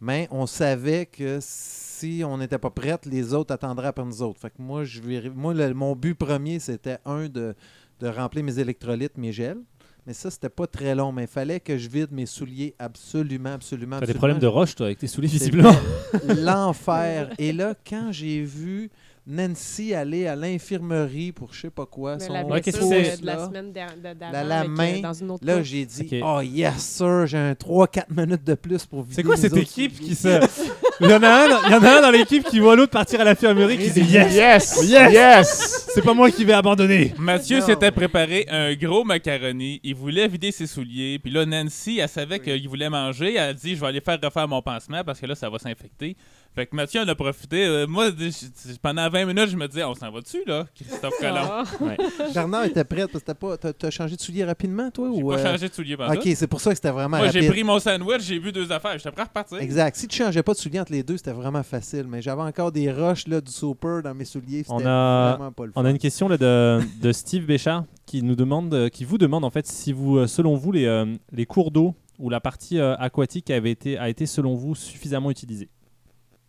mais on savait que si on n'était pas prête, les autres attendraient après nous autres. Fait que moi, je moi mon but premier, c'était un de remplir mes électrolytes, mes gels. Mais ça, c'était pas très long. Mais il fallait que je vide mes souliers absolument, absolument. Tu as des problèmes de roche, toi, avec tes souliers, visiblement. L'enfer. Et là, quand j'ai vu Nancy aller à l'infirmerie pour je sais pas quoi, Mais son la Ouais, qu'est-ce blessure que de, c'est? de la là, semaine d'avant la, la euh, main, dans une autre là, j'ai dit Ok. Oh yes, sir, j'ai un 3-4 minutes de plus pour vider C'est quoi cette autres équipe qui se. Il y en a un, dans- il y en a un dans l'équipe qui voit l'autre partir à l'infirmerie qui dit Yes Yes! Yes! Yes! C'est pas moi qui vais abandonner Mathieu s'était préparé un gros macaroni. Il voulait vider ses souliers. Puis là, Nancy, elle savait qu'il voulait manger. Elle a dit Je vais aller faire refaire mon pansement parce que là, ça va s'infecter. Fait que Mathieu en a profité. Euh, moi, je- je- pendant 20 minutes, je me disais On s'en va dessus, là, Christophe Colomb? Ah. Bernard était prêt parce que t'as pas, t'as, changé de souliers rapidement, toi J'ai ou pas euh, changé de souliers pendant Ok, c'est pour ça que c'était vraiment Moi, j'ai pris mon sandwich, j'ai vu deux affaires. J'étais prêt à repartir. Exact. Si tu changeais pas de souliers les deux, c'était vraiment facile. Mais j'avais encore des roches là, du super dans mes souliers. C'était On a- vraiment pas le On a une question là, de, de Steve Béchard qui nous demande, euh, qui vous demande en fait si vous, euh, selon vous, les, euh, les cours d'eau ou la partie euh, aquatique avait été, a été selon vous suffisamment utilisée.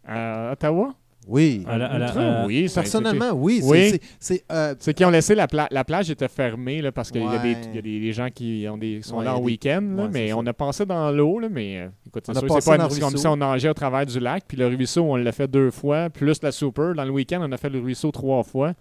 À Ottawa? Oui. À la- à la- Ultra, à- oui. ça- Personnellement, oui. c'est- Oui. c'est- C'est euh, C'est qu'ils ont laissé la, pla- la plage était fermée là, parce qu'il y a, des, Ouais. il y a des, des gens qui ont des, sont Ouais, là il y a en des- week-end, là, Ouais, mais c'est on ça. a passé dans l'eau, là, mais euh, écoute, c'est On a sûr, passé c'est pas dans une- le comme ruisseau. si on nageait au travers du lac, puis le ruisseau, on l'a fait deux fois, plus la super. Dans le week-end, on a fait le ruisseau trois fois.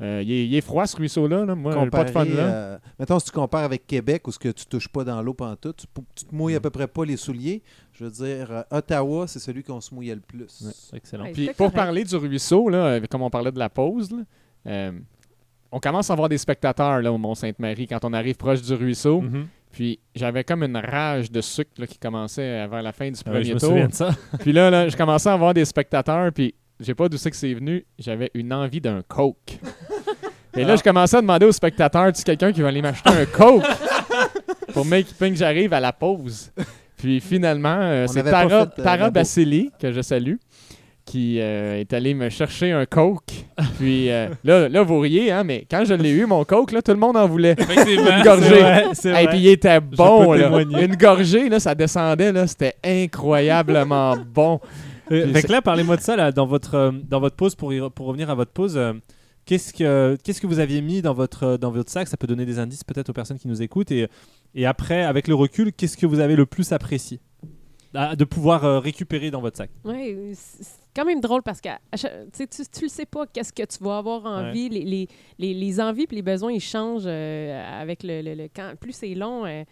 Euh, il, est, il est froid, ce ruisseau-là. Là. Moi, j'ai pas de fun comparé, là. euh, mettons, si tu compares avec Québec, où ce que tu touches pas dans l'eau pendant tout, tu, tu te mouilles à peu près pas les souliers. Je veux dire, euh, Ottawa, c'est celui qu'on se mouillait le plus. C'est excellent. Ouais, Puis pour correct. parler du ruisseau, là, comme on parlait de la pause, là, euh, on commence à avoir des spectateurs là, au Mont-Sainte-Marie quand on arrive proche du ruisseau. Mhm. Puis j'avais comme une rage de sucre là, qui commençait vers la fin du Ah ouais, premier je me tour. souviens de ça. Puis là, là, je commençais à avoir des spectateurs, puis je sais pas d'où c'est que c'est venu, j'avais une envie d'un Coke. Et là, je commençais à demander aux spectateurs, tu quelqu'un qui va aller m'acheter un Coke pour make que j'arrive à la pause? Puis finalement, euh, c'est Tara, fait, euh, Tara Bassili, que je salue, qui euh, est allé me chercher un Coke. Puis euh, là, là, vous riez, hein, mais quand je l'ai eu, mon Coke, là, tout le monde en voulait. Une gorgée. C'est vrai, c'est Et vrai. puis il était bon, là. Une gorgée, là, ça descendait, là, c'était incroyablement bon. Euh, fait que là, parlez-moi de ça là, dans votre euh, dans votre pause pour y pour revenir à votre pause. euh, qu'est-ce que qu'est-ce que vous aviez mis dans votre euh, dans votre sac? Ça peut donner des indices peut-être aux personnes qui nous écoutent et et après avec le recul, qu'est-ce que vous avez le plus apprécié de pouvoir euh, récupérer dans votre sac? Oui, c'est quand même drôle parce que tu tu tu le sais pas qu'est-ce que tu vas avoir envie. Les, les, les, les envies et les besoins, ils changent euh, avec le, le, le- quand Plus c'est long, euh,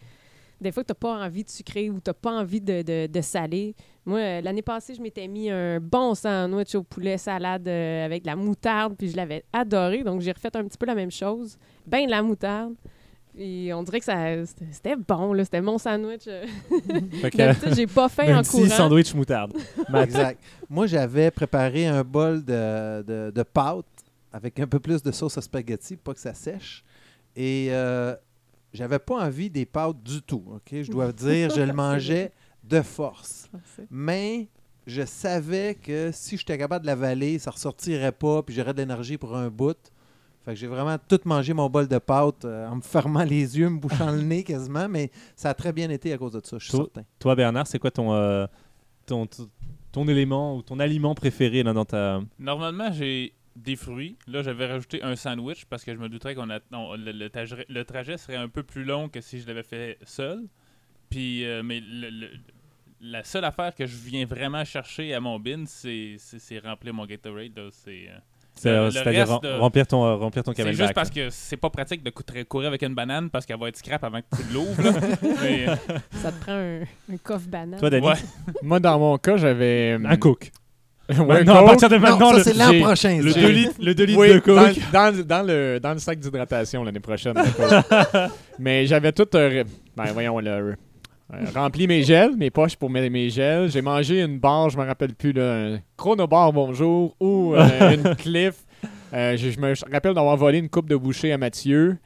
des fois, tu n'as pas envie de sucrer ou tu n'as pas envie de, de, de saler. Moi, euh, l'année passée, je m'étais mis un bon sandwich au poulet salade euh, avec de la moutarde, puis je l'avais adoré. Donc, j'ai refait un petit peu la même chose. Ben de la moutarde. Puis on dirait que ça c'était bon, là. C'était mon sandwich. euh. Que, D'habitude, j'ai pas faim en courant. sandwich moutarde. Exact. Moi, j'avais préparé un bol de, de, de pâte avec un peu plus de sauce à spaghetti, pas que ça sèche. Et euh, j'avais pas envie des pâtes du tout. ok? Je dois dire, je le mangeais de force. Mais je savais que si j'étais capable de l'avaler, ça ressortirait pas, puis j'aurais de l'énergie pour un bout. Fait que j'ai vraiment tout mangé mon bol de pâte euh, en me fermant les yeux, me bouchant le nez quasiment, mais ça a très bien été à cause de ça, je suis Toi- certain. Toi Bernard, c'est quoi ton euh, ton, ton ton élément ou ton aliment préféré là, dans ta Normalement, j'ai des fruits. Là, j'avais rajouté un sandwich parce que je me douterais qu'on a le, le trajet, le trajet serait un peu plus long que si je l'avais fait seul. Puis, euh, mais le- le- la seule affaire que je viens vraiment chercher à mon bin, c'est remplir mon Gatorade. C'est euh, le- euh, rem- remplir ton, euh, remplir ton C'est juste parce que c'est pas pratique de cou- courir avec une banane parce qu'elle va être scrap avant que tu l'ouvres. euh, Ça te prend un, un coffre banane. Toi, Danny? Ouais. Moi, dans mon cas, j'avais. Un Coke. Ouais, non, à partir de maintenant, ça, le, c'est l'an prochain. le ça. 2 litres, le deux litres Oui, de Coke. Dans, dans- dans le, dans le sac d'hydratation l'année prochaine. le. Mais j'avais tout. euh, ben, voyons, là, euh, rempli mes gels, mes poches pour mes, mes gels. J'ai mangé une barre, je me rappelle plus, là, un chronobar, bonjour, ou euh, une cliff. Euh, je, je me rappelle d'avoir volé une coupe de bouchée à Mathieu.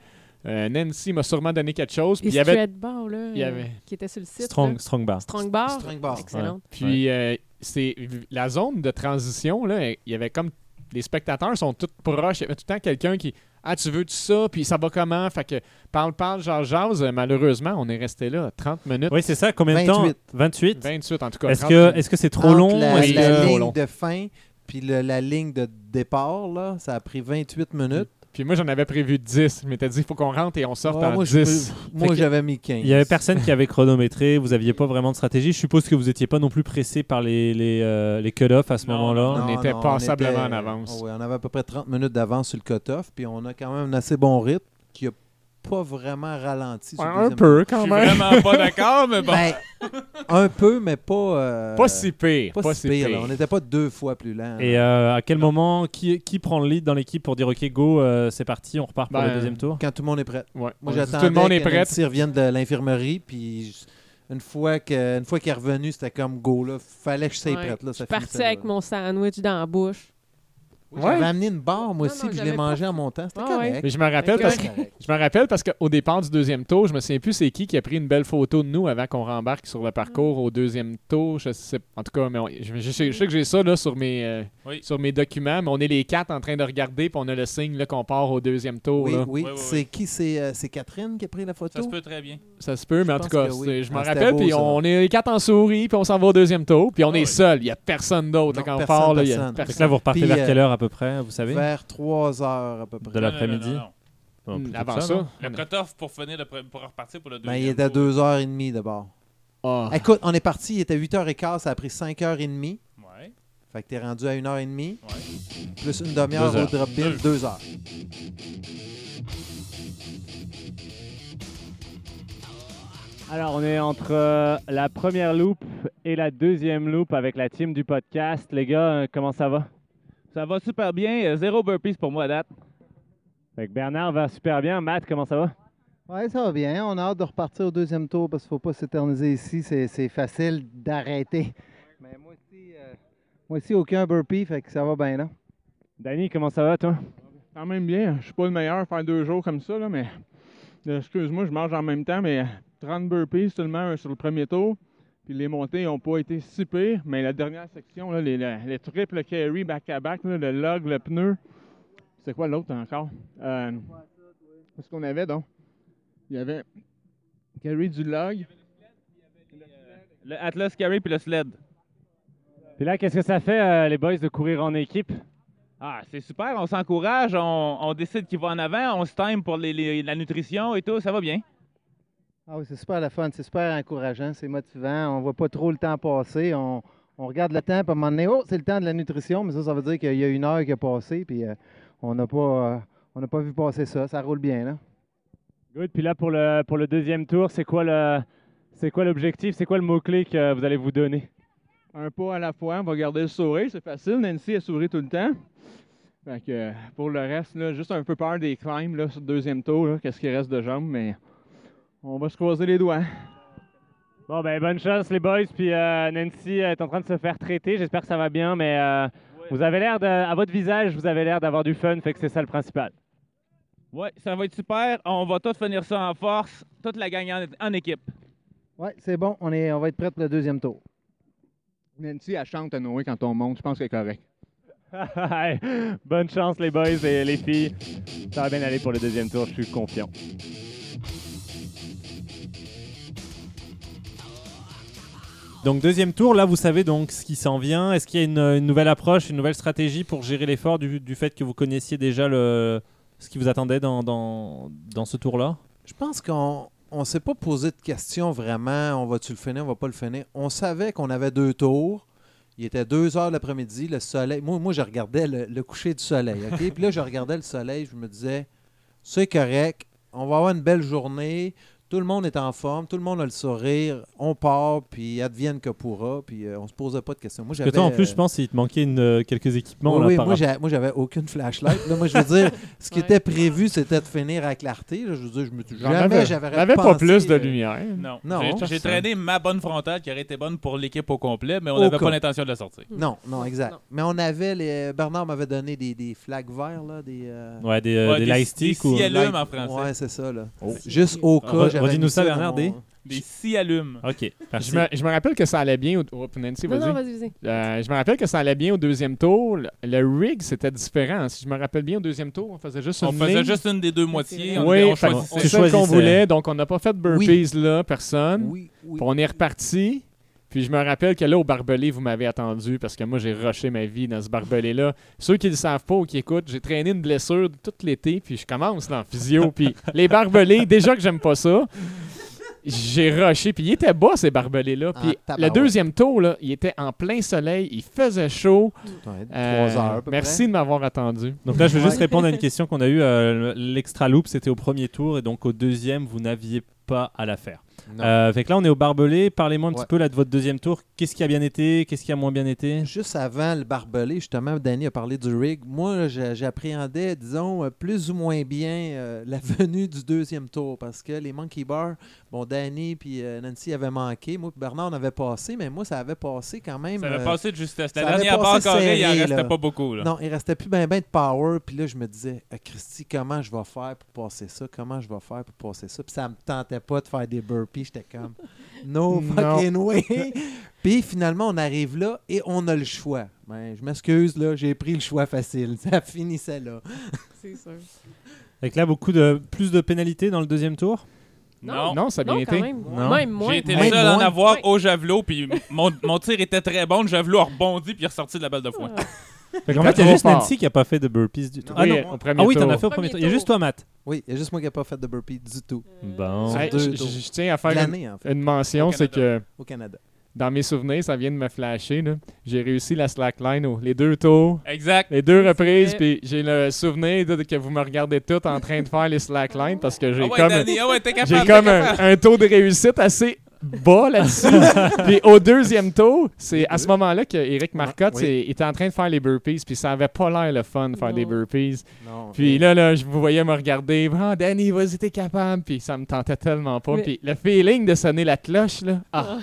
Euh, Nancy m'a sûrement donné quelque chose. Puis il y avait Bar, là, il y avait- qui était sur le site. Strong, strong bar. Strong Bar? Strong bar. Excellent. Puis euh, c'est la zone de transition là, il y avait comme les spectateurs sont tous proches, il y avait tout le temps quelqu'un qui ah tu veux tout ça puis ça va comment fait que parle parle jase Euh, malheureusement on est resté là 30 minutes Oui, c'est ça. Combien de temps? 28. 28. 28 en tout cas Est-ce 30 que minutes. est-ce que c'est trop Entre long La, Est-ce la que- Trop ligne long. de fin puis le- la ligne de départ, là, ça a pris 28 minutes. Puis moi j'en avais prévu 10 je m'étais dit il faut qu'on rentre et on sorte Ouais, en moi, je 10 peux- moi, j'avais mis 15. Il y avait personne qui avait chronométré, vous aviez pas vraiment de stratégie. Je suppose que vous étiez pas non plus pressé par les, les, euh, les cut-offs à ce Non, moment-là. on était passablement en avance. oh, ouais, on avait à peu près 30 minutes d'avance sur le cut-off, puis on a quand même un assez bon rythme qui a pas vraiment ralenti. Ouais, le un peu je quand suis même vraiment pas d'accord, mais bon. Ben, un peu, mais pas. euh, pas si pire pas si pire. On n'était pas deux fois plus lent. Et euh, à quel moment, qui, qui prend le lead dans l'équipe pour dire OK, go, euh, c'est parti, on repart pour Ben, le deuxième tour? Quand tout le monde est prêt. Ouais. Moi, le est que prêt Nancy revienne de l'infirmerie, puis une fois que, une fois qu'il est revenu, c'était comme go là. Fallait que je sois Ouais. prête là. Je Ça suis partie finissait, là. avec mon sandwich dans la bouche. Oui, Ouais. J'avais amené une barre moi Non, aussi, non, puis je j'avais l'ai pas mangé en montant. C'était Ah ouais. correct. mais je me rappelle parce que- que Je me rappelle parce qu'au départ du deuxième tour, je me souviens plus c'est qui qui a pris une belle photo de nous avant qu'on rembarque sur le parcours au deuxième tour. Je sais, en tout cas, mais on- je, je sais, je sais que j'ai ça là, sur, mes, euh, Oui. sur mes documents, mais on est les quatre en train de regarder, puis on a le signe qu'on part au deuxième tour. Oui, là. oui. Oui, oui, C'est oui. qui? C'est euh, c'est Catherine qui a pris la photo? Ça se peut très bien. Ça se peut, mais Je en tout cas, je m'en Ah, rappelle, puis on est les quatre en souris, puis on s'en va au deuxième tour, puis on Ah est seul. Il n'y a personne d'autre. Quand on personne, part, là, il y a personne. Fait que personne. là, vous repartez Puis, vers euh, quelle heure à peu près, vous savez? Vers 3 heures à peu près. De l'après-midi? Bon, Hmm, Avant ça, non? Le cut-off pour finir le pour repartir pour le Ben, deuxième. il était à tour. 2h30 d'abord. Ah. Écoute, on est parti, il était 8h15, ça a pris 5h30. Fait que t'es rendu à 1h30, ouais. plus une demi-heure Deux au heures. drop-in, Deux. 2 heures. Alors, on est entre euh, la première loop et la deuxième loop avec la team du podcast. Les gars, euh, comment ça va? Ça va super bien. euh, Zéro burpees pour moi à date. Fait que Bernard va super bien. Matt, comment ça va? Oui, ça va bien. On a hâte de repartir au deuxième tour parce qu'il ne faut pas s'éterniser ici. C'est, facile d'arrêter. Mais moi aussi, moi aussi, aucun burpee, fait que ça va bien là. Danny, comment ça va, toi? Quand même bien. Je suis pas le meilleur faire deux jours comme ça, là, mais euh, excuse-moi, je mange en même temps, mais 30 burpees seulement euh, sur le premier tour. Puis les montées n'ont pas été si pires, mais la dernière section, là, les, les, les triples carry back-à-back, là, le log, le pneu. C'est quoi l'autre encore? Euh, Qu'est-ce qu'on avait donc? Il y avait carry du log. Le Atlas Carry puis le sled. Puis là, qu'est-ce que ça fait, euh, les boys, de courir en équipe? Ah, c'est super, on s'encourage, on, on décide qui va en avant, on se time pour les- les- la nutrition et tout, ça va bien. Ah oui, c'est super le fun, c'est super encourageant, c'est motivant. On voit pas trop le temps passer. On, on regarde le temps, puis à un moment donné, oh, c'est le temps de la nutrition, mais ça, ça veut dire qu'il y a une heure qui a passé, puis euh, on n'a pas, euh, on n'a pas vu passer ça. Ça roule bien, là. Good. Puis là, pour le, pour le deuxième tour, c'est quoi le, c'est quoi l'objectif? C'est quoi le mot-clé que vous allez vous donner? Un pas à la fois, on va garder le sourire, c'est facile. Nancy, elle sourit tout le temps. Fait que, pour le reste, là, juste un peu peur des climbs là, sur le deuxième tour, qu'est-ce qui reste de jambes, mais on va se croiser les doigts. Bon, ben, bonne chance, les boys. Puis euh, Nancy est en train de se faire traiter. J'espère que ça va bien, mais euh, vous avez l'air de, à votre visage, vous avez l'air d'avoir du fun, fait que c'est ça le principal. Ouais, ça va être super, on va tous finir ça en force, toute la gang en, en équipe. Oui, c'est bon, on, est, on va être prêt pour le deuxième tour. Nancy, elle chante à Noé quand on monte, je pense qu'elle est correcte. Hey, bonne chance, les boys et les filles. Ça va bien aller pour le deuxième tour, je suis confiant. Donc deuxième tour, là vous savez donc ce qui s'en vient. Est-ce qu'il y a une, une nouvelle approche, une nouvelle stratégie pour gérer l'effort du, du fait que vous connaissiez déjà le, ce qui vous attendait dans, dans, dans ce tour-là? Je pense qu'on on s'est pas posé de questions vraiment. On va-tu le finir, on va pas le finir. On savait qu'on avait deux tours. Il était 2 heures l'après-midi, le soleil. Moi, je regardais le, coucher du soleil. Puis là, je regardais le soleil, je me disais, c'est correct, on va avoir une belle journée. Tout le monde est en forme, tout le monde a le sourire, on part, puis advienne que pourra, puis euh, on se posait pas de questions. Moi, Parce que toi, en j'avais, plus, euh, je pense qu'il te manquait une, euh, quelques équipements. oui, là, oui, par moi, j'avais aucune flashlight. Là, moi, je veux dire, ce qui Ouais. était prévu, c'était de finir à clarté. là. Je veux dire, je me suis jamais, avais- j'avais j'avais pas plus de euh, lumière. Non. Non, J'ai- traîné ma bonne frontale qui aurait été bonne pour l'équipe au complet, mais on n'avait pas l'intention de la sortir. Non, non, exact. Non. Mais on avait les. Bernard m'avait donné des, des flags verts, là, des. euh, Ouais, des, euh, Ouais, des des- light sticks des ou. en français. Ouais, c'est ça, là. Oh. Juste au cas. J'avais redis-nous ça, Bernard, des- Des scie allumes. Ok, Je me, je me rappelle que ça allait bien. Au... oh, Nancy, Non, vas-y. non, vas-y, vas-y. Euh, je me rappelle que ça allait bien au deuxième tour. Le, le rig, c'était différent. Si je me rappelle bien, au deuxième tour, on faisait juste On une faisait ligne. juste une des deux moitiés. On, Oui, on choisissait. c'est ça qu'on voulait. Donc, on n'a pas fait de burpees là, personne. Oui, oui. Puis on est reparti. Puis je me rappelle que là, au barbelé, vous m'avez attendu parce que moi, j'ai rushé ma vie dans ce barbelé-là. Ceux qui ne le savent pas ou qui écoutent, j'ai traîné une blessure tout l'été, puis je commence là, en physio. puis les barbelés, déjà que j'aime pas ça, j'ai rushé. Puis il était bas, ces barbelés-là. Ah, Puis le deuxième tour, là, il était en plein soleil, il faisait chaud. Ouais, Euh, trois heures, à peu merci près. de m'avoir attendu. Donc là, je veux juste répondre à une question qu'on a eue. euh, L'extra loop, c'était au premier tour, et donc au deuxième, vous n'aviez pas à la faire. Euh, fait que là, on est au barbelé. Parlez-moi un Ouais. petit peu là, de votre deuxième tour. Qu'est-ce qui a bien été? Qu'est-ce qui a moins bien été? Juste avant le barbelé, justement, Danny a parlé du rig. Moi, j'a- j'appréhendais, disons, euh, plus ou moins bien euh, la venue du deuxième tour parce que les Monkey Bars, bon, Danny puis euh, Nancy avaient manqué. Moi, puis Bernard en avait passé, mais moi, ça avait passé quand même. Ça avait euh, passé de justesse. La ça avait dernière barre carrée, il en restait là. pas beaucoup. Là. Non, il restait plus bien ben de power. Puis là, je me disais, Ah, Christy, comment je vais faire pour passer ça? Comment je vais faire pour passer ça? Puis ça me tentait pas de faire des burpees. J'étais comme, no Non. fucking way. Puis finalement, on arrive là et on a le choix. Ben, je m'excuse, là, j'ai pris le choix facile. Ça finissait là. C'est sûr. Que là, beaucoup de plus de pénalités dans le deuxième tour? Non. Non, ça a bien Non, été. même. Non. Même moins. J'ai été le seul à en avoir Ouais. au javelot, puis mon, mon tir était très bon. Le javelot a rebondi, puis il est ressorti de la balle de foin. Ah. Fait il y a juste. Nancy qui a pas fait de burpees du tout. Ah non. au premier Ah oui, tour. t'en as fait au premier tour. Il y a juste toi, Matt. Oui, il y a juste moi qui n'ai pas fait de burpee du tout. Bon. Deux je, tiens à faire une, l'année, en fait, une mention, Au c'est que au Canada. dans mes souvenirs, ça vient de me flasher. là. J'ai réussi la slackline, au- les deux tours, Exact. les deux reprises, puis j'ai le souvenir de, que vous me regardez tous en train de faire les slacklines parce que j'ai Ah ouais, comme, Danny, ah ouais, capable. comme un, un taux de réussite assez bas là-dessus. puis au deuxième tour, c'est à ce moment-là que Eric Marcotte oui. était en train de faire les burpees, puis ça avait pas l'air le fun de faire des burpees. Non. Puis là, là, je vous voyais me regarder. Ah, Danny, vas-y, t'es capable. Puis ça me tentait tellement pas. Mais- Puis le feeling de sonner la cloche, là. Ah,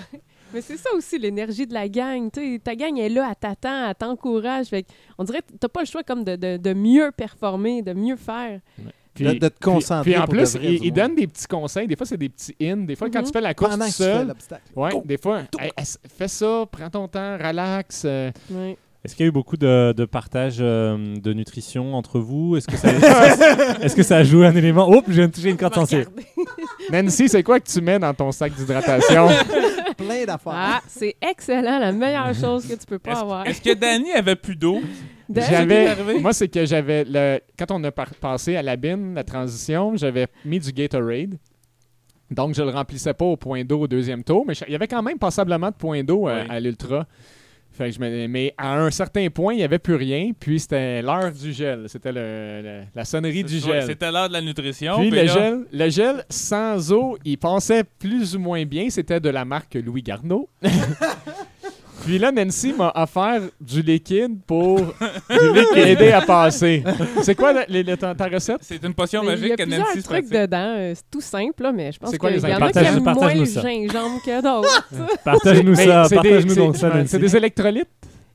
Mais c'est ça aussi, l'énergie de la gang. Tu sais, ta gang est là, elle t'attend, elle t'encourage. On dirait que t'as pas le choix comme de, de- de mieux performer, de mieux faire. Puis, De- de te puis- concentrer Puis, en pour de plus, vrai, il, donne des petits conseils. Des fois, c'est des petits in. Des fois, quand Mhm. tu fais la course Pendant tout que tu fais seul, l'obstacle. ouais, Go! des fois, fais ça, prends ton temps, relax. euh. Ouais. Est-ce qu'il y a eu beaucoup de, de partage euh, de nutrition entre vous? Est-ce que, ça, est-ce que ça a joué un élément? Oh, je viens de toucher une corde sensible. Nancy, c'est quoi que tu mets dans ton sac d'hydratation? Plein d'affaires. Ah, c'est excellent, la meilleure chose que tu peux pas Est-ce avoir. est-ce que Danny avait plus d'eau? J'avais, moi, c'est que j'avais, le, quand on a par- passé à la bine, la transition, j'avais mis du Gatorade. Donc, je le remplissais pas au point d'eau au deuxième tour, mais il y avait quand même passablement de points d'eau euh, Oui. à l'ultra. Fait que je me- mais à un certain point, il n'y avait plus rien, puis c'était l'heure du gel. C'était le- le- la sonnerie du gel. C'était l'heure de la nutrition. Puis puis le là- gel, le gel sans eau, il passait plus ou moins bien. C'était de la marque Louis Garneau. Puis là, Nancy m'a offert du liquide pour aider à passer. C'est quoi la- ta, ta recette? C'est une potion mais il y magique a que plusieurs Nancy se trucs pratique. dedans. euh, c'est tout simple, là, mais je pense C'est quoi qu'il les y en a qui ingrédients? aiment moins Partage-nous le ça. gingembre que d'autres. Partage-nous Mais ça. c'est des- Partage-nous c'est- donc ça, Nancy. C'est des électrolytes?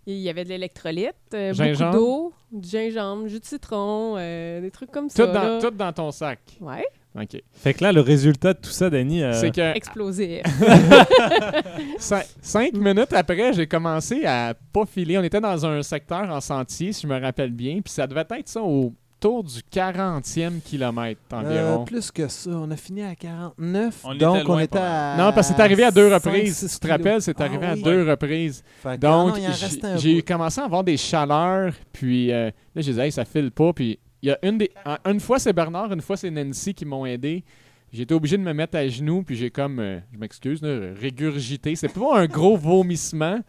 Il y avait de l'électrolyte, euh, Gingembre. beaucoup d'eau, du gingembre, jus de citron, euh, des trucs comme ça. Tout dans, là. tout dans ton sac. Ouais, OK. Fait que là, le résultat de tout ça, Danny. euh, C'est que explosif. cin- cinq minutes après, j'ai commencé à pas filer. On était dans un secteur en sentier, si je me rappelle bien, puis ça devait être ça autour du 40e kilomètre Euh, environ. plus que ça. On a fini à 49. On était donc, on était à. Non, parce que c'est arrivé à deux 5, reprises. 6 Tu te rappelles, c'est Ah arrivé à oui. deux reprises. Fait que, Donc, ah j'ai commencé à avoir des chaleurs, puis euh, là, je disais, hey, ça file pas. Puis il y a une des. Une fois, c'est Bernard, une fois, c'est Nancy qui m'ont aidé. J'ai été obligé de me mettre à genoux, puis j'ai comme, euh, je m'excuse, là, régurgité. C'est pas un gros vomissement,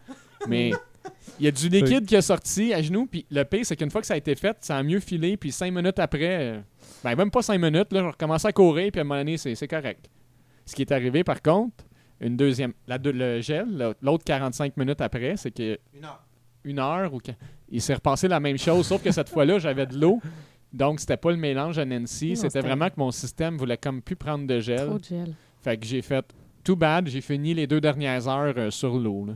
mais il y a du liquide qui est sorti à genoux, puis le pire, c'est qu'une fois que ça a été fait, ça a mieux filé, puis cinq minutes après, euh, ben même pas cinq minutes, là, je recommençais à courir, puis à un moment donné, c'est c'est correct. Ce qui est arrivé, par contre, une deuxième, la deux- le gel, l'autre 45 minutes après, c'est que Une heure. une heure ou il s'est repassé la même chose, sauf que cette fois-là, j'avais de l'eau. Donc, c'était pas le mélange à Nancy. Non, C'était vraiment que mon système voulait comme plus prendre de gel. Trop de gel. Fait que j'ai fait tout bad. J'ai fini les deux dernières heures euh, sur l'eau. là.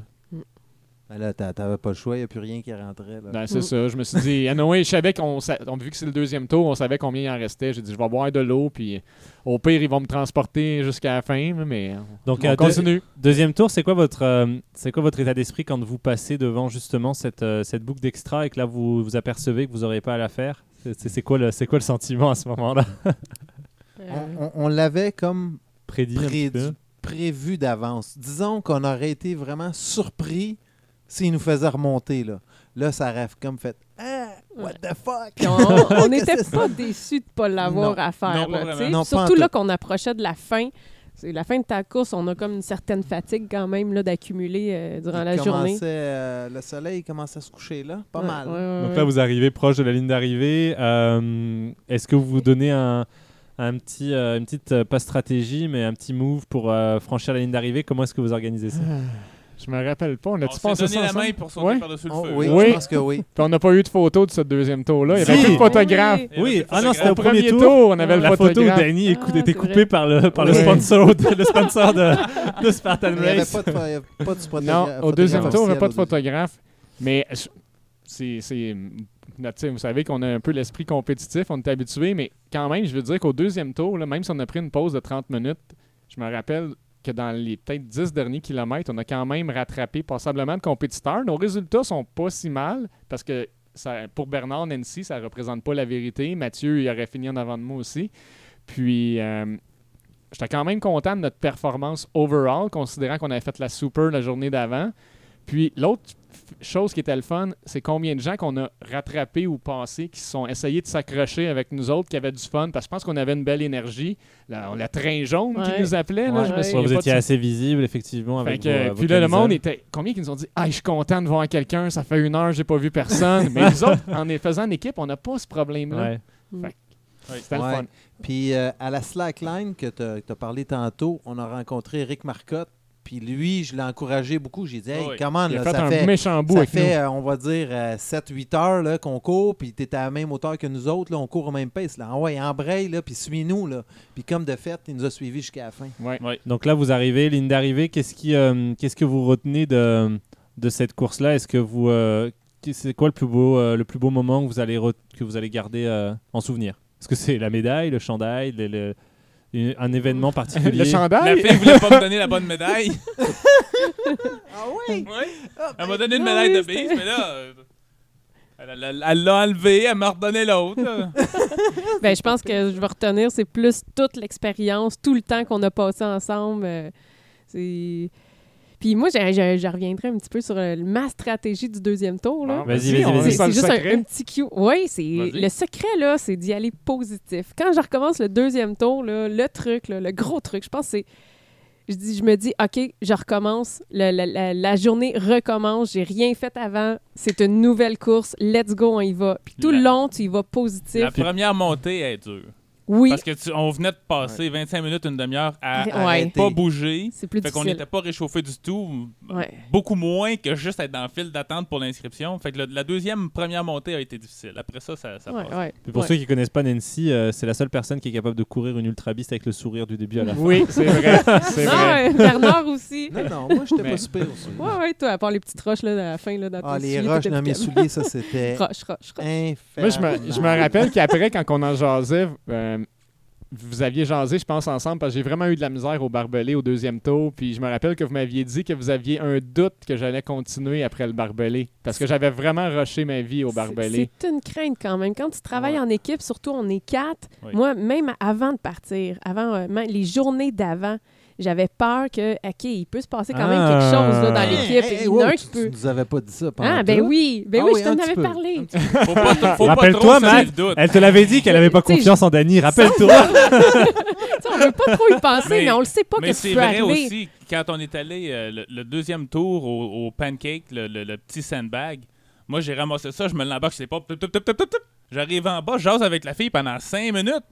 Ben là, t'a- t'avais pas le choix, il n'y a plus rien qui rentrait. Là. Ben, c'est ça. Je me suis dit, anyway, je savais qu'on sa- on, vu que c'est le deuxième tour, on savait combien il en restait. J'ai dit, je vais boire de l'eau, puis au pire, ils vont me transporter jusqu'à la fin, mais Donc, on euh, deux- continue. deuxième tour, c'est quoi votre, euh, c'est quoi votre état d'esprit quand vous passez devant justement cette, euh, cette boucle d'extra et que là vous vous apercevez que vous n'aurez pas à la faire? C'est- quoi le, c'est quoi le sentiment à ce moment-là? On, on- on l'avait comme Prédit prévu d'avance. Disons qu'on aurait été vraiment surpris s'il nous faisait remonter. Là, là ça aurait comme fait Ah, what the fuck? On- n'était pas déçus de ne pas l'avoir à faire. Là. Non, Surtout là qu'on approchait de la fin. C'est la fin de ta course, on a comme une certaine fatigue quand même là, d'accumuler euh, durant Il la journée. euh, le soleil commençait à se coucher là, pas Ouais, mal. ouais, ouais, Donc ouais. là, vous arrivez proche de la ligne d'arrivée. Euh, Est-ce que vous vous donnez un, un petit, euh, une petite, euh, pas stratégie, mais un petit move pour euh, franchir la ligne d'arrivée? Comment est-ce que vous organisez ça? Je me rappelle pas. On On a-tu s'est pensé donné ça la ensemble? main pour sauter Ouais. par-dessus le Oh, feu. oui, Oui. je pense que oui. Puis on n'a pas eu de photo de ce deuxième tour-là. Il y avait Si. plus de photographe. Oui. De ah non, c'était au premier tour. tour, on avait le la photo où photographe. Danny écoute, Ah, était c'est coupée vrai. par le, par le sponsor, le sponsor de, de Spartan Il n'y avait Race. pas de, pho- il y avait pas de photographe- Non, au deuxième tour, il n'y a pas de officiel au deuxième- photographe. Mais je- c'est. c'est- là, tu sais, Vous savez qu'on a un peu l'esprit compétitif, on est habitué, mais quand même, je veux dire qu'au deuxième tour, là, même si on a pris une pause de 30 minutes, je me rappelle que dans les peut-être 10 derniers kilomètres, on a quand même rattrapé passablement de compétiteurs. Nos résultats sont pas si mal parce que pour Bernard Nancy, ça représente pas la vérité. Mathieu, il aurait fini en avant de moi aussi. Puis, euh, j'étais quand même content de notre performance overall, considérant qu'on avait fait la super la journée d'avant. Puis, l'autre chose qui était le fun, c'est combien de gens qu'on a rattrapés ou passés qui se sont essayés de s'accrocher avec nous autres, qui avaient du fun, parce que je pense qu'on avait une belle énergie. La, on la train jaune qui nous appelait, là, je me Ouais. souviens vous de étiez assez visible, effectivement. Avec que, vos, euh, vos puis là, le monde était. Combien qui nous ont dit Ah, je suis content de voir quelqu'un, ça fait une heure, j'ai pas vu personne. Mais nous autres, en les faisant en équipe, on n'a pas ce problème-là. Ouais. C'était Ouais. le fun. Puis euh, à la slackline que tu as parlé tantôt, on a rencontré Eric Marcotte. Puis lui, je l'ai encouragé beaucoup. J'ai dit, hey, oui. comment là, fait ça un fait, méchant bout ça avec fait euh, on va dire, 7-8 heures là, qu'on court, puis tu es à la même hauteur que nous autres, là, on court au même pace. Là. Ah ouais, embraye, là, puis suis-nous. Là. Puis comme de fait, il nous a suivis jusqu'à la fin. Ouais. Ouais. Donc là, vous arrivez, ligne d'arrivée. Qu'est-ce qui, euh, qu'est-ce que vous retenez de, de cette course-là? Est-ce que vous, euh, c'est quoi le plus beau, euh, le plus beau moment que vous allez re- que vous allez garder euh, en souvenir? Est-ce que c'est la médaille, le chandail, le- un événement particulier Le La chandail fille voulait pas me donner la bonne médaille. Ah oui? Ouais. Elle m'a ben, donné une Ah médaille oui, de bise, mais là, euh, elle l'a enlevée, elle m'a redonné l'autre. Ben, je pense que je vais retenir, c'est plus toute l'expérience, tout le temps qu'on a passé ensemble. euh, c'est... Puis moi, je, je- je reviendrai un petit peu sur euh, ma stratégie du deuxième tour. Là. Ah, Vas-y, vas-y, vas-y, C'est juste un, petit cue. Oui, c'est le secret, là, c'est d'y aller positif. Quand je recommence le deuxième tour, là, le truc, là, le gros truc, je pense que c'est. Je, dis, je me dis, OK, je recommence. Le- la, la- la journée recommence. J'ai rien fait avant. C'est une nouvelle course. Let's go, on y va. Puis tout le long, tu y vas positif. La première montée est dure. Oui, Parce que tu- on venait de passer 25 minutes, une demi-heure à, à Ouais. pas bouger. c'est plus Fait qu'on n'était pas réchauffé du tout. Ouais. Beaucoup moins que juste être dans le fil d'attente pour l'inscription. Fait que le- la deuxième première montée a été difficile. Après ça, ça, ça Ouais, passe. ouais, Puis pour ouais. ceux qui connaissent pas Nancy, euh, c'est la seule personne qui est capable de courir une ultra biste avec le sourire du début à la fin. Oui, c'est vrai. C'est vrai. ouais, Bernard aussi. Non, non, moi, j'étais Mais- pas super aussi. Ouais, ouais, toi, à part les petites roches là, à la fin, là, dans Ah, les souliers, roches dans mes souliers, ça, c'était. Roche, roche, roche. Moi, je me, je me rappelle qu'après, quand on en jasait, euh, vous aviez jasé, je pense, ensemble, parce que j'ai vraiment eu de la misère au barbelé au deuxième tour. Puis je me rappelle que vous m'aviez dit que vous aviez un doute que j'allais continuer après le barbelé. Parce que j'avais vraiment rushé ma vie au barbelé. C'est une crainte quand même. Quand tu travailles Ouais. en équipe, surtout on est quatre, Oui. moi, même avant de partir, avant euh, même les journées d'avant, j'avais peur que, OK, il peut se passer quand même quelque Ah. chose là, dans l'équipe. Hey, hey, Il y en a wow, un tu, qui tu peut. nous avais pas dit ça pendant Ah, ben oui, ben Ah oui, oui, je t'en avais peu. parlé. Faut pas, faut pas Rappelle-toi, Matt. Elle te l'avait dit qu'elle avait pas Tu sais, confiance en Danny. Rappelle-toi. Tu sais, on veut pas trop y penser, mais, on le sait pas mais que c'est tu vrai arriver. aussi, quand on est allé euh, le, le deuxième tour au, au pancake, le, le- le petit sandbag, moi j'ai ramassé ça, je me l'embarque sur les pas, j'arrive en bas, je jase avec la fille pendant cinq minutes,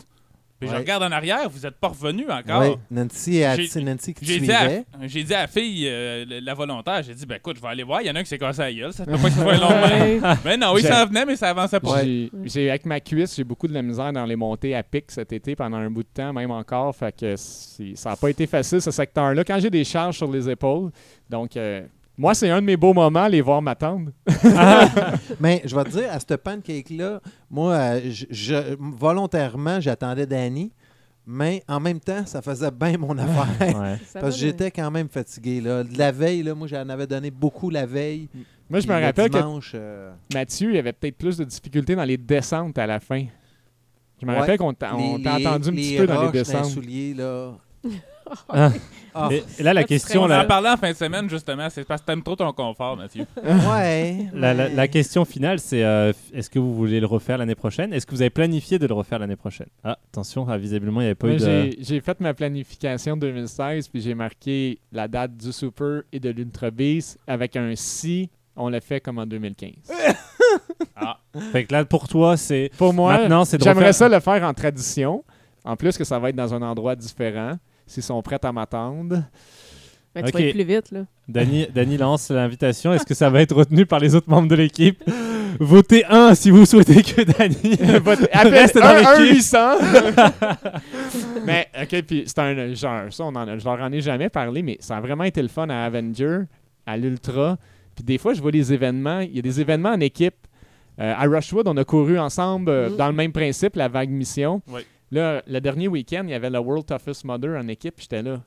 puis je regarde en arrière, vous êtes pas revenu encore. Oui, Nancy, c'est Nancy qui J'ai dit, à, suivait. j'ai dit à la fille, euh, la- volontaire, j'ai dit, ben écoute, je vais aller voir, il y en a un qui s'est cassé la gueule, ça peut pas que soit long. Mais non, il J'ai- s'en venait, mais ça avançait pas. J'ai- j'ai- avec ma cuisse, j'ai beaucoup de la misère dans les montées à pic cet été pendant un bout de temps, même encore. Fait que c'est- ça n'a pas été facile, ce secteur-là. Quand j'ai des charges sur les épaules, donc euh, moi, c'est un de mes beaux moments, les voir m'attendre. Mais je vais te dire, à ce pancake-là, moi, euh, je, je- volontairement, j'attendais Danny, mais en même temps, ça faisait bien mon affaire. Ouais. Parce que j'étais quand même fatigué. Là. De la veille, là, moi, j'en avais donné beaucoup la veille. Moi, je me le rappelle dimanche, que euh, Mathieu il avait peut-être plus de difficultés dans les descentes à la fin. Je me ouais, rappelle qu'on t'a les- les- entendu un les petit peu dans les descentes. souliers, là. Ah. Ah. Et, et là, la Ah, question, On en parlait en fin de semaine, justement, c'est parce que t'aimes trop ton confort, Mathieu. Ouais. la, la- question finale, c'est euh, est-ce que vous voulez le refaire l'année prochaine? Est-ce que vous avez planifié de le refaire l'année prochaine? Ah, attention, ah, visiblement, il n'y avait pas eu de. j'ai- fait ma planification 2016, puis j'ai marqué la date du Super et de l'Ultra Beast avec un si, on l'a fait comme en 2015. Ah, Fait que là, pour toi, c'est. Pour moi, Maintenant, c'est j'aimerais refaire- ça le faire en tradition. En plus que ça va être dans un endroit différent, s'ils sont prêts à m'attendre. Mais tu Ok. vas être plus vite, là. Dany lance l'invitation. Est-ce que ça va être retenu par les autres membres de l'équipe? Votez 1 si vous souhaitez que Appelle reste dans l'équipe. 800. mais, OK, puis c'est un genre, ça, on en a- je leur en ai jamais parlé, mais ça a vraiment été le fun à Avenger, à l'Ultra. Puis des fois, je vois des événements, il y a des événements en équipe. Euh, à Rushwood, on a couru ensemble euh, Mhm. dans le même principe, la vague mission. Oui. Là, le dernier week-end, il y avait le World Toughest Mother en équipe, j'étais là.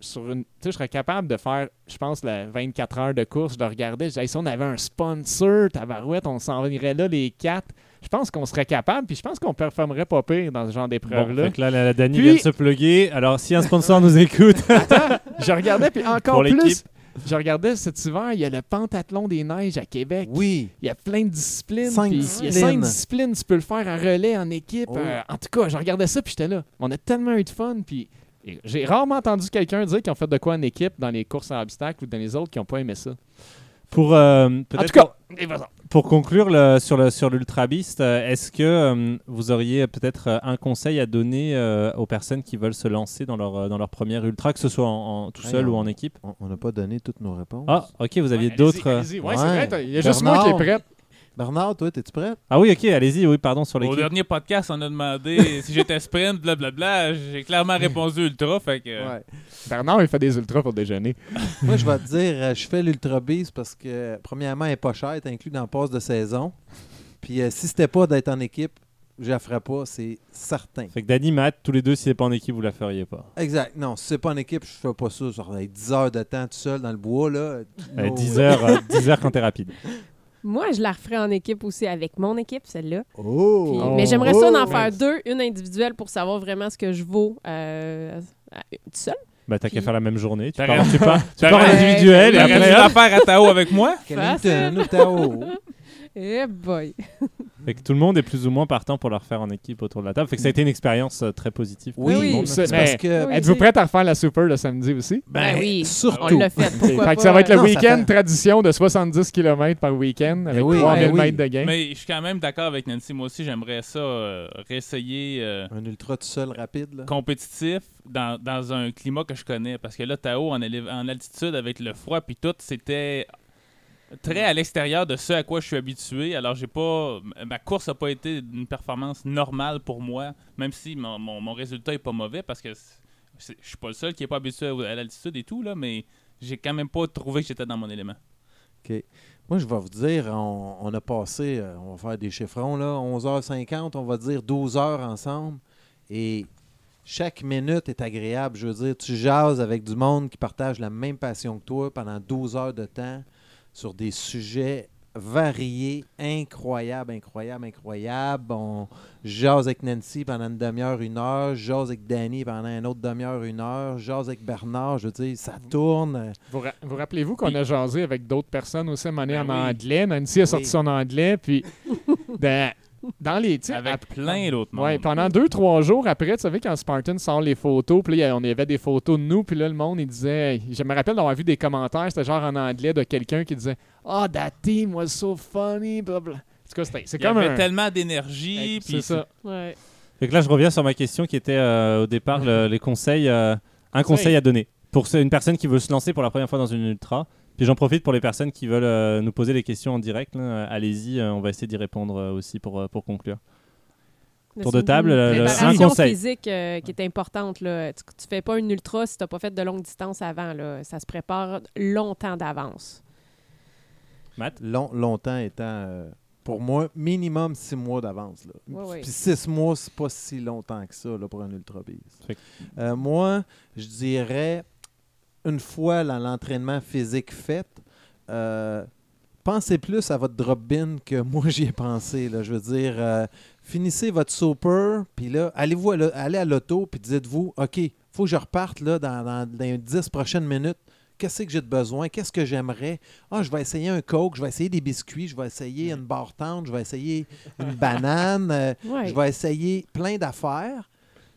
Sur une, tu sais, je serais capable de faire, je pense, la 24 heures de course. Je le regardais, je disais, Hey, si on avait un sponsor, tabarouette, on s'en irait là les quatre. Je pense qu'on serait capable, puis je pense qu'on performerait pas pire dans ce genre Bon, d'épreuve-là. fait que là, la, Puis- vient de se plugger. Alors, si un sponsor nous écoute, Attends, je regardais, puis encore Pour plus, je regardais cet hiver, il y a le pentathlon des neiges à Québec. Oui. Il y a plein de disciplines. Cinq puis Il y a disciplines. cinq disciplines. Tu peux le faire en relais, en équipe. Oh. euh, en tout cas, je regardais ça, puis j'étais là. On a tellement eu de fun, puis j'ai rarement entendu quelqu'un dire qu'ils ont fait de quoi en équipe dans les courses à obstacles ou dans les autres qui n'ont pas aimé ça. Pour, euh, En tout cas, pour conclure le- sur le sur l'Ultra Beast, euh, est-ce que euh, vous auriez peut-être euh, un conseil à donner euh, aux personnes qui veulent se lancer dans leur dans leur première ultra, que ce soit en, en tout Hey, seul ou en équipe? On- n'a pas donné toutes nos réponses. Ah, ok, vous aviez Ouais, d'autres. allez-y, allez-y. Ouais, c'est vrai, il y a juste moi qui est prête. Bernard, toi, es-tu prêt? Ah oui, ok, allez-y. Oui, pardon sur Au l'équipe. dernier podcast, on a demandé si j'étais sprint, blablabla. J'ai clairement répondu ultra, fait que. Ouais. Bernard, il fait des ultras pour déjeuner. Moi, je vais te dire, euh, je fais l'Ultra Beast parce que, premièrement, elle n'est pas chère, elle est inclus dans le passe de saison. Puis euh, si c'était pas d'être en équipe, je la ferais pas, c'est certain. Fait que Dany, Matt, tous les deux, si c'est pas en équipe, vous la feriez pas. Exact. Non, si c'est pas en équipe, je fais pas ça. Genre, avec 10 heures de temps tout seul dans le bois, là. Euh, no 10 way. heures, euh, 10 heures quand t'es rapide. Moi, je la referais en équipe aussi avec mon équipe, celle-là. Oh! Puis- Oh. Mais j'aimerais ça en Oh. faire deux, une individuelle pour savoir vraiment ce que je vaux euh, tout seul. Bah, t'as qu'à faire la même journée. Tu pars, tu pars, tu pars individuel et après. la faire à Tao avec moi. Ou Tao? Eh boy. Fait que tout le monde est plus ou moins partant pour le refaire en équipe autour de la table. Fait que ça a été une expérience euh, très positive. pour Oui, tout le oui. monde. c'est Mais- parce que... Oui, Êtes-vous c'est- prête à refaire la super le samedi aussi? Ben, oui, surtout. on l'a fait. Pourquoi fait que ça va être le Non, ça week-end fait- tradition de 70 km par week-end avec oui, 3000 ben oui. mètres de gain. Mais je suis quand même d'accord avec Nancy. Moi aussi, j'aimerais ça euh, réessayer euh, Un ultra tout seul rapide, là. compétitif dans, dans un climat que je connais. Parce que là, Tao, en, éle- en altitude, avec le froid puis tout, c'était très à l'extérieur de ce à quoi je suis habitué. Alors, j'ai pas. Ma course n'a pas été une performance normale pour moi, même si mon, mon- résultat est pas mauvais parce que je suis pas le seul qui est pas habitué à, l'altitude et tout, là, mais j'ai quand même pas trouvé que j'étais dans mon élément. Moi, je vais vous dire, on, a passé, euh, on va faire des chiffrons, là, 11h50, on va dire 12 heures ensemble. Et chaque minute est agréable. Je veux dire, tu jases avec du monde qui partage la même passion que toi pendant 12 heures de temps sur des sujets variés, incroyables, incroyables, incroyables. On jase avec Nancy pendant une demi-heure, une heure. Jase avec Danny pendant une autre demi-heure, une heure. Jase avec Bernard. Je veux dire, ça tourne. Vous, ra- vous rappelez-vous qu'on a jasé avec d'autres personnes aussi à Ben en oui. anglais? Nancy a sorti son anglais, puis ben, dans les. Avec plein d'autres mondes. Ouais, pendant deux, trois jours après, tu savais, quand Spartan sort les photos, puis là, on avait des photos de nous, puis là, le monde, il disait. Je me rappelle d'avoir vu des commentaires, c'était genre en anglais de quelqu'un qui disait Oh, that team was so funny, blablabla. En tout cas, c'était- c'est Il y comme avait un. tellement d'énergie. C'est puis ça. Ouais. Fait que là, je reviens sur ma question qui était euh, au départ le- les conseils, euh, un conseil à donner pour une personne qui veut se lancer pour la première fois dans une ultra. Puis j'en profite pour les personnes qui veulent euh, nous poser des questions en direct. là. Euh, Allez-y, euh, on va essayer d'y répondre euh, aussi pour, pour conclure. Tour de table, le- le- un préparation conseil. physique euh, qui est importante. Là. Tu, tu fais pas une ultra si tu n'as pas fait de longue distance avant. Là. Ça se prépare longtemps d'avance. Matt? Long- longtemps étant, euh, pour moi, minimum six mois d'avance. là. Puis six mois, c'est pas si longtemps que ça là, pour un ultra Euh, moi, je dirais, une fois l'entraînement physique fait, euh, pensez plus à votre drop-bin que moi j'y ai pensé. Là. Je veux dire, euh, finissez votre super, puis là, allez-vous à allez à l'auto, puis dites-vous, OK, faut que je reparte là, dans, dans, dans les 10 prochaines minutes. Qu'est-ce que j'ai de besoin? Qu'est-ce que j'aimerais? Ah, je vais essayer un Coke, je vais essayer des biscuits, je vais essayer une barre tendre, je vais essayer une banane, euh, Ouais. je vais essayer plein d'affaires.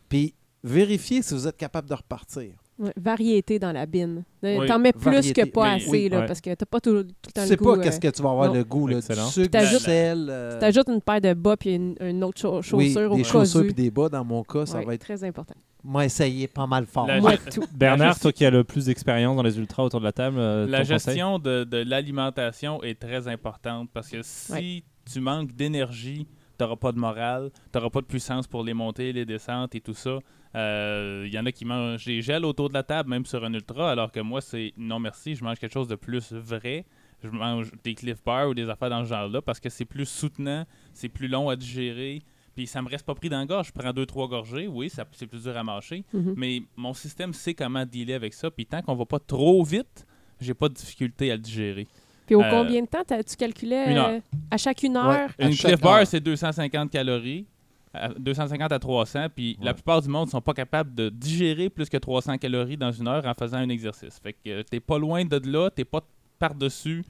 Puis vérifiez si vous êtes capable de repartir. Ouais, Variété dans la bine. Euh, Oui. T'en mets plus Variété. que pas Mais- assez, oui. là, Ouais. parce que t'as pas tout, tout le Tu temps sais le goût. pas qu'est-ce que tu vas avoir non. le goût, là, du Excellent. sucre, du T'ajoutes- sel. euh, T'ajoutes une paire de bas puis une, une autre cha- chaussure oui, au des chaussures puis des bas, dans mon cas, ça va être... très important. Moi, essayer pas mal fort. La- Moi, la- tout. Bernard, toi qui as le plus d'expérience dans les ultras autour de la table, euh, La gestion de, de l'alimentation est très importante parce que si tu manques d'énergie, tu n'auras pas de morale, tu n'auras pas de puissance pour les montées, les descentes et tout ça. Euh, Il y en a qui mangent des gels autour de la table, même sur un ultra, alors que moi, c'est non merci, je mange quelque chose de plus vrai. Je mange des Cliff Bars ou des affaires dans ce genre-là parce que c'est plus soutenant, c'est plus long à digérer. Puis ça me reste pas pris dans la gorge. Je prends deux, trois gorgées. Oui, ça- c'est plus dur à mâcher. Mhm. Mais mon système sait comment dealer avec ça. Puis tant qu'on va pas trop vite, j'ai pas de difficulté à le digérer. Puis au Euh, combien de temps tu calculais une heure. euh, à chaque une heure? À Une chaque Cliff Bar, heure. c'est 250 calories. à- 250 à 300. Puis la plupart du monde sont pas capables de digérer plus que 300 calories dans une heure en faisant un exercice. Fait que euh, t'es pas loin de là, t'es pas par-dessus.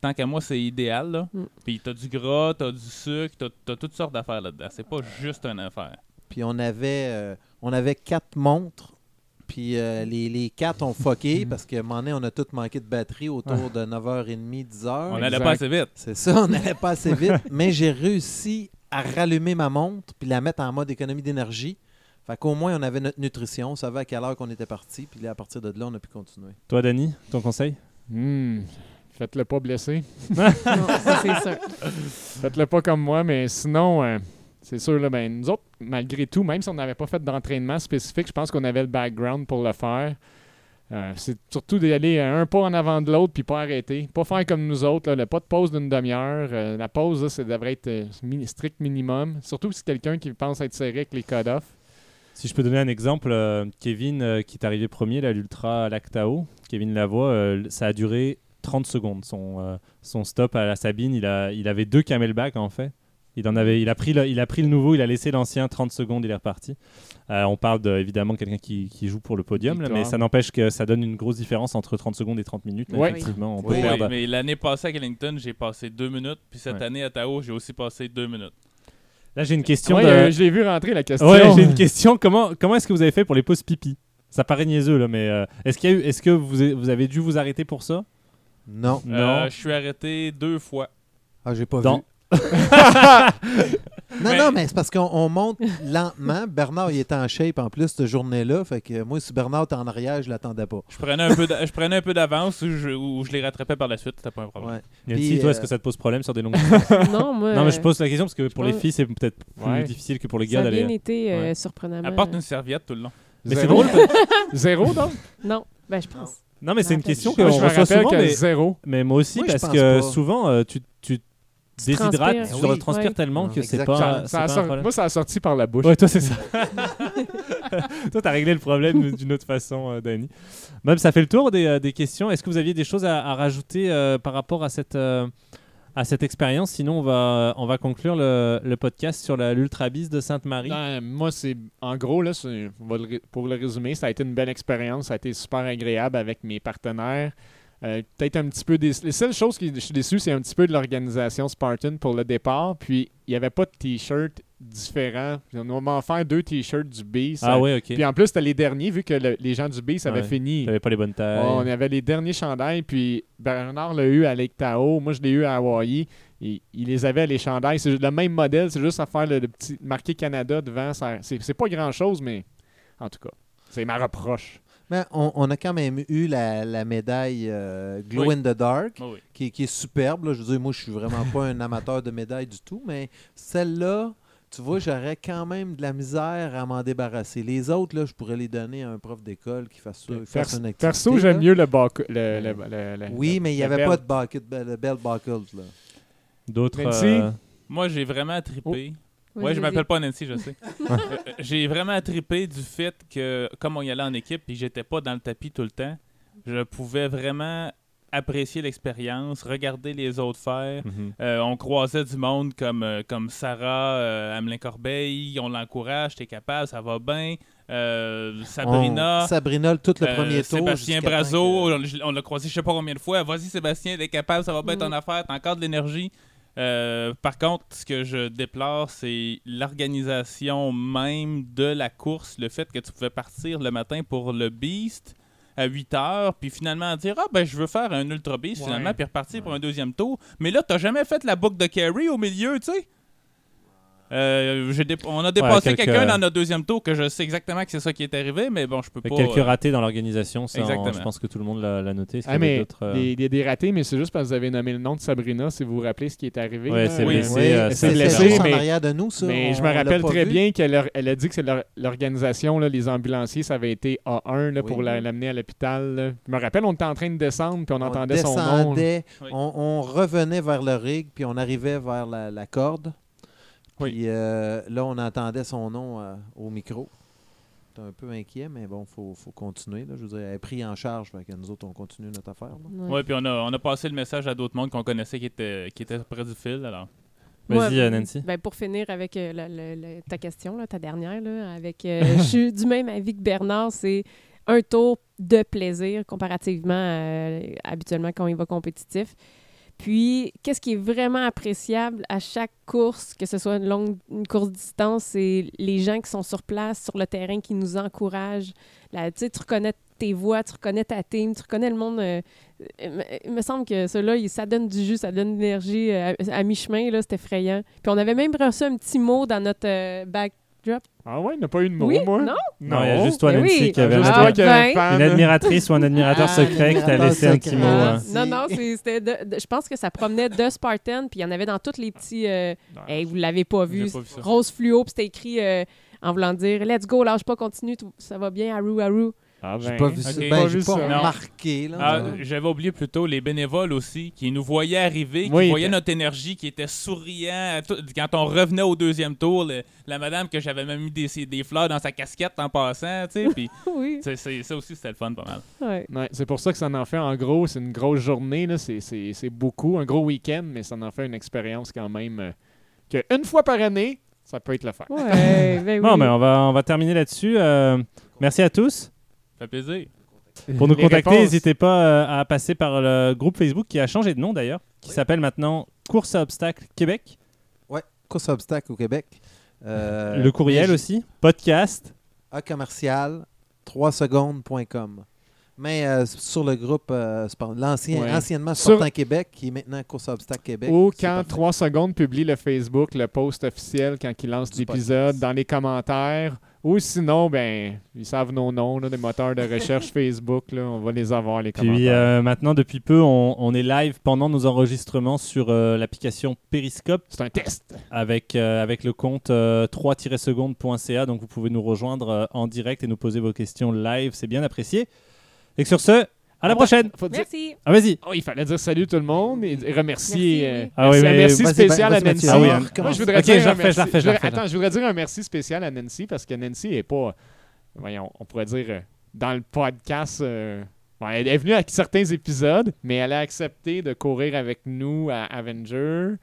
Tant qu'à moi, c'est idéal. Là. Mm. Puis t'as du gras, t'as du sucre, t'as, t'as toutes sortes d'affaires là-dedans. C'est pas juste une affaire. Puis on avait, euh, on avait quatre montres. Puis euh, les, les quatre ont fucké parce qu'à un moment donné, on a tous manqué de batterie autour de 9h30, 10h. On allait Exact. pas assez vite. C'est ça, on n'allait pas assez vite. mais j'ai réussi à rallumer ma montre puis la mettre en mode économie d'énergie. Fait qu'au moins, on avait notre nutrition, on savait à quelle heure qu'on était parti. Puis là, à partir de là, on a pu continuer. Toi, Danny, ton conseil? Hmm, Faites-le pas blesser. Non, ça, c'est sûr. Faites-le pas comme moi, mais sinon, euh, c'est sûr, là, ben, nous autres, malgré tout, même si on n'avait pas fait d'entraînement spécifique, je pense qu'on avait le background pour le faire. Euh, c'est surtout d'y aller un pas en avant de l'autre puis pas arrêter. Pas faire comme nous autres, le pas de pause d'une demi-heure. Euh, la pause, là, ça devrait être euh, strict minimum. Surtout si c'est quelqu'un qui pense être serré avec les cut-off. Si je peux donner un exemple, euh, Kevin euh, qui est arrivé premier là, l'Ultra Lactao, Kevin Lavoie, euh, ça a duré 30 secondes. Son, euh, son stop à la Sabine, il, a, il avait deux camelbacks en fait. Il, en avait, il, a pris le, il a pris le nouveau, il a laissé l'ancien 30 secondes, il est reparti. Euh, on parle de, évidemment de quelqu'un qui, qui joue pour le podium, là, mais ça n'empêche que ça donne une grosse différence entre 30 secondes et 30 minutes. là, Ouais. Effectivement, on peut Oui, Oui, perdre. mais l'année passée à Killington, j'ai passé deux minutes. Puis cette Ouais. année à Tao, j'ai aussi passé deux minutes. Là, j'ai une question. Ouais, de- euh, je l'ai vu rentrer la question. Ouais, j'ai une question. Comment, comment est-ce que vous avez fait pour les pauses pipi? Ça paraît niaiseux, là, mais euh, est-ce, qu'il y a eu, est-ce que vous, avez- vous avez dû vous arrêter pour ça? Non. Non. Je suis arrêté deux fois. Ah, j'ai pas Dans- vu. Non, Mais- non, mais c'est parce qu'on on monte lentement. Bernard, il était en shape en plus cette journée-là. Fait que moi, si Bernard était en arrière, je l'attendais pas. Je prenais un peu, je prenais un peu d'avance ou je, ou je les rattrapais par la suite. C'était pas un problème. Ouais. Puis, toi, euh, est-ce que ça te pose problème sur des longues Non, moi. Non, mais je pose la question parce que pour les filles, c'est peut-être plus Ouais. difficile que pour les ça gars a bien d'aller. été euh, Ouais. surprenamment. Apporte une serviette tout le long. Mais c'est drôle. Zéro, donc? Non, ben je pense. Non, mais c'est une question qu'on je me rappelle souvent. que Mais, zéro. mais moi aussi, Moi, parce que pas. souvent, euh, tu, tu Tu déshydrates, transpires. tu dois Oui. transpires tellement que c'est pas, Ça- pas un sor- problème. Moi, ça a sorti par la bouche. Ouais, toi, c'est ça. toi, t'as réglé le problème d'une autre façon, euh, Danny. Même, ça fait le tour des, euh, des questions. Est-ce que vous aviez des choses à, à rajouter euh, par rapport à cette, euh, à cette expérience? Sinon, on va, on va conclure le, le podcast sur la- l'Ultra Bis de Sainte-Marie. Ben, moi, c'est en gros, là, c'est- on va le ré- pour le résumer, ça a été une belle expérience. Ça a été super agréable avec mes partenaires. Euh, Peut-être un petit peu déçu. Les seules choses que je suis déçu, c'est un petit peu de l'organisation Spartan pour le départ. Puis il n'y avait pas de t-shirt différent. On en faire deux t-shirts du Beast. Ah ouais, ok. Puis en plus, c'était les derniers, vu que le- les gens du Beast avaient Ouais. fini. T'avais pas les bonnes tailles. On avait les derniers chandails, puis Bernard l'a eu à Lake Tahoe. Moi, je l'ai eu à Hawaii. Et, il les avait, les chandails. C'est le même modèle, c'est juste à faire le, le petit marqué Canada devant. ça- C'est c'est pas grand-chose, mais en tout cas, c'est ma reproche. Mais on, on a quand même eu la, la médaille euh, Glow Oui. in the Dark, oui. qui, qui est superbe. là. Je veux dire, moi, je suis vraiment pas un amateur de médailles du tout, mais celle-là, tu vois, j'aurais quand même de la misère à m'en débarrasser. Les autres, là, je pourrais les donner à un prof d'école qui fasse, ça, qui fasse Perso, une activité. perso, j'aime mieux le, buck- le, le- le- le- Oui, mais il n'y avait pas de bucket, le belt buckles. Là. D'autres. Euh, Moi, j'ai vraiment trippé. Oui, Ouais, je m'appelle pas Nancy, je sais. Euh, j'ai vraiment trippé du fait que, comme on y allait en équipe et j'étais pas dans le tapis tout le temps, je pouvais vraiment apprécier l'expérience, regarder les autres faire. Mhm. Euh, on croisait du monde comme, euh, comme Sarah euh, Hamelin-Corbeil, on l'encourage, t'es capable, ça va bien. Euh, Sabrina. On- Sabrina, tout le euh, premier tour. Sébastien Brazo, que- on, on l'a croisé je sais pas combien de fois. Vas-y Sébastien, t'es capable, ça va bien Mm. ton affaire, t'as encore de l'énergie. Euh, par contre, ce que je déplore, c'est l'organisation même de la course, le fait que tu pouvais partir le matin pour le Beast à 8 heures, puis finalement dire Ah, ben je veux faire un Ultra Beast Ouais. finalement, puis repartir pour un deuxième tour. Mais là, t'as jamais fait la boucle de carry au milieu, tu sais? Euh, dé- on a dépassé quelques- quelqu'un dans notre deuxième tour que je sais exactement que c'est ça qui est arrivé, mais bon, je peux pas. quelques euh, ratés dans l'organisation, ça, on- Exactement. je pense que tout le monde l'a noté. Ah, mais euh, il y a des ratés, mais c'est juste parce que vous avez nommé le nom de Sabrina, si vous vous rappelez ce qui est arrivé. Ouais, c'est Oui. blessé, euh, c'est en mais, de nous, ça, mais on- je me rappelle très vu. bien qu'elle a, elle a dit que c'est l'organisation, les ambulanciers, ça avait été A1 là, pour Oui. l'amener à l'hôpital. Je me rappelle, on était en train de descendre, puis on, On entendait son nom. on, on revenait vers le rig, puis on arrivait vers la, la corde. Oui. Puis euh, là, on entendait son nom euh, au micro. J'étais un peu inquiet, mais bon, il faut, faut continuer. Là. Je veux dire, elle est prise en charge, fait que nous autres, on continue notre affaire. là. Ouais, puis on a, on a passé le message à d'autres mondes qu'on connaissait qui étaient, qui étaient près du fil. Alors. Vas-y, Ouais, euh, Nancy. ben, pour finir avec euh, ta question, là, ta dernière, là, avec, euh, je suis du même avis que Bernard, c'est un tour de plaisir comparativement à, habituellement quand il va compétitif. Puis, qu'est-ce qui est vraiment appréciable à chaque course, que ce soit une longue une course distance, c'est les gens qui sont sur place, sur le terrain, qui nous encouragent. Là, tu sais, reconnais tes voix, tu reconnais ta team, tu reconnais le monde. euh, il me- semble que cela, ça donne du jus, ça donne de l'énergie euh, à, mi-chemin, c'est effrayant. Puis on avait même reçu un petit mot dans notre euh, backdrop. Ah ouais, il n'a pas eu de mot, Oui? moi. Non? Non, il y a juste toi, Ben Nancy, oui. qui avait Juste un- ben. fan. une admiratrice ou un admirateur Ah, secret qui t'a laissé un petit mot. Ah, euh. si. Non, non, c'est- c'était de- de- je pense que ça promenait de Spartan, puis il y en avait dans tous les petits. euh, hey, vous l'avez pas vu. Pas. Rose fluo, puis c'était écrit euh, en voulant dire Let's go, lâche pas, continue, tout- ça va bien, Haru, Haru. Ah J'ai ben, pas vu ça. Ben, j'ai vu pas ça. Non. remarqué. Là, Ah, J'avais oublié plutôt les bénévoles aussi, qui nous voyaient arriver, qui Oui, voyaient notre énergie, qui étaient souriants. Quand on revenait au deuxième tour, le- la madame que j'avais même mis des, des fleurs dans sa casquette en passant, tu sais, puis oui. ça aussi c'était le fun pas mal. Ouais. Ouais, c'est pour ça que ça en fait en gros, c'est une grosse journée, là, c'est, c'est, c'est beaucoup, un gros week-end, mais ça en fait une expérience quand même euh, que une fois par année, ça peut être le. Ouais, ben oui. Bon, mais on va, on va terminer là-dessus. Euh, merci à tous. Ça fait plaisir. Pour nous Les contacter, réponses. n'hésitez pas euh, à passer par le groupe Facebook qui a changé de nom d'ailleurs, qui s'appelle maintenant Course à obstacles Québec. Ouais, course à obstacle au Québec. Euh, le courriel aussi, podcast. A commercial 3secondes.com. Mais euh, sur le groupe, euh, l'ancien, Ouais. anciennement Sur- Sportant Québec, qui est maintenant Course à obstacle Québec. Ou quand parfait. 3 secondes publie le Facebook, le post officiel quand il lance l'épisode, dans les commentaires. Ou sinon, ben, ils savent nos noms, là, des moteurs de recherche Facebook, là, on va les avoir, les Puis commentaires. euh, maintenant, depuis peu, on, on est live pendant nos enregistrements sur euh, l'application Periscope C'est un test. avec, euh, avec le compte euh, 3-secondes.ca. Donc vous pouvez nous rejoindre euh, en direct et nous poser vos questions live. C'est bien apprécié. Et sur ce, à la prochaine. Faut dire- Merci. Ah, vas-y. Oh, il fallait dire salut tout le monde et remercier. Merci, euh, oui. Ah oui, merci, un mais- merci Vas-y, spécial vas-y, à Nancy. Mathieu. Ah oui, hein. Moi, je voudrais Ok, dire je un la refais, je la merci- refais, je la voudrais- refais. Attends, je voudrais dire un merci spécial à Nancy parce que Nancy est pas, voyons, on pourrait dire euh, dans le podcast. euh, bon, elle est venue à certains épisodes, mais elle a accepté de courir avec nous à Avenger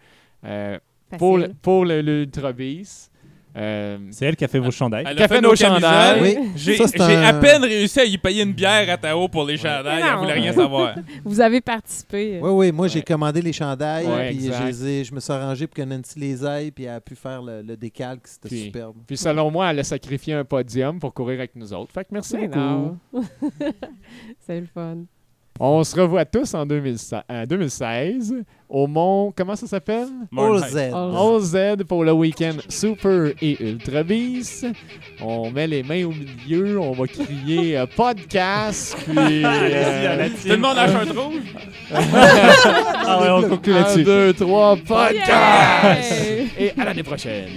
euh, pour, le- pour le, le Ultra Beast. Euh, C'est elle qui a fait vos chandails. Elle a a fait fait nos chandails. Oui. J'ai un- à peine réussi à y payer une bière à Tao pour les chandails. Elle voulait rien savoir. Vous avez participé. Oui, oui, moi j'ai commandé les chandails, Ouais, puis exact. je, je me suis arrangé pour que Nancy les aille, puis elle a pu faire le, le décalque, c'était Puis- superbe. Puis selon moi, elle a sacrifié un podium pour courir avec nous autres. Fait que merci Mais beaucoup. C'est le fun. On se revoit tous en 2016, en 2016 au Mont... Comment ça s'appelle? OZ. OZ pour le week-end Super et Ultra Beast. On met les mains au milieu, on va crier euh, podcast, puis... euh, Tout le monde a un rouge? ah ouais, on conclut Un, là-dessus. 1, 2, 3, podcast! Yeah! Et à l'année prochaine.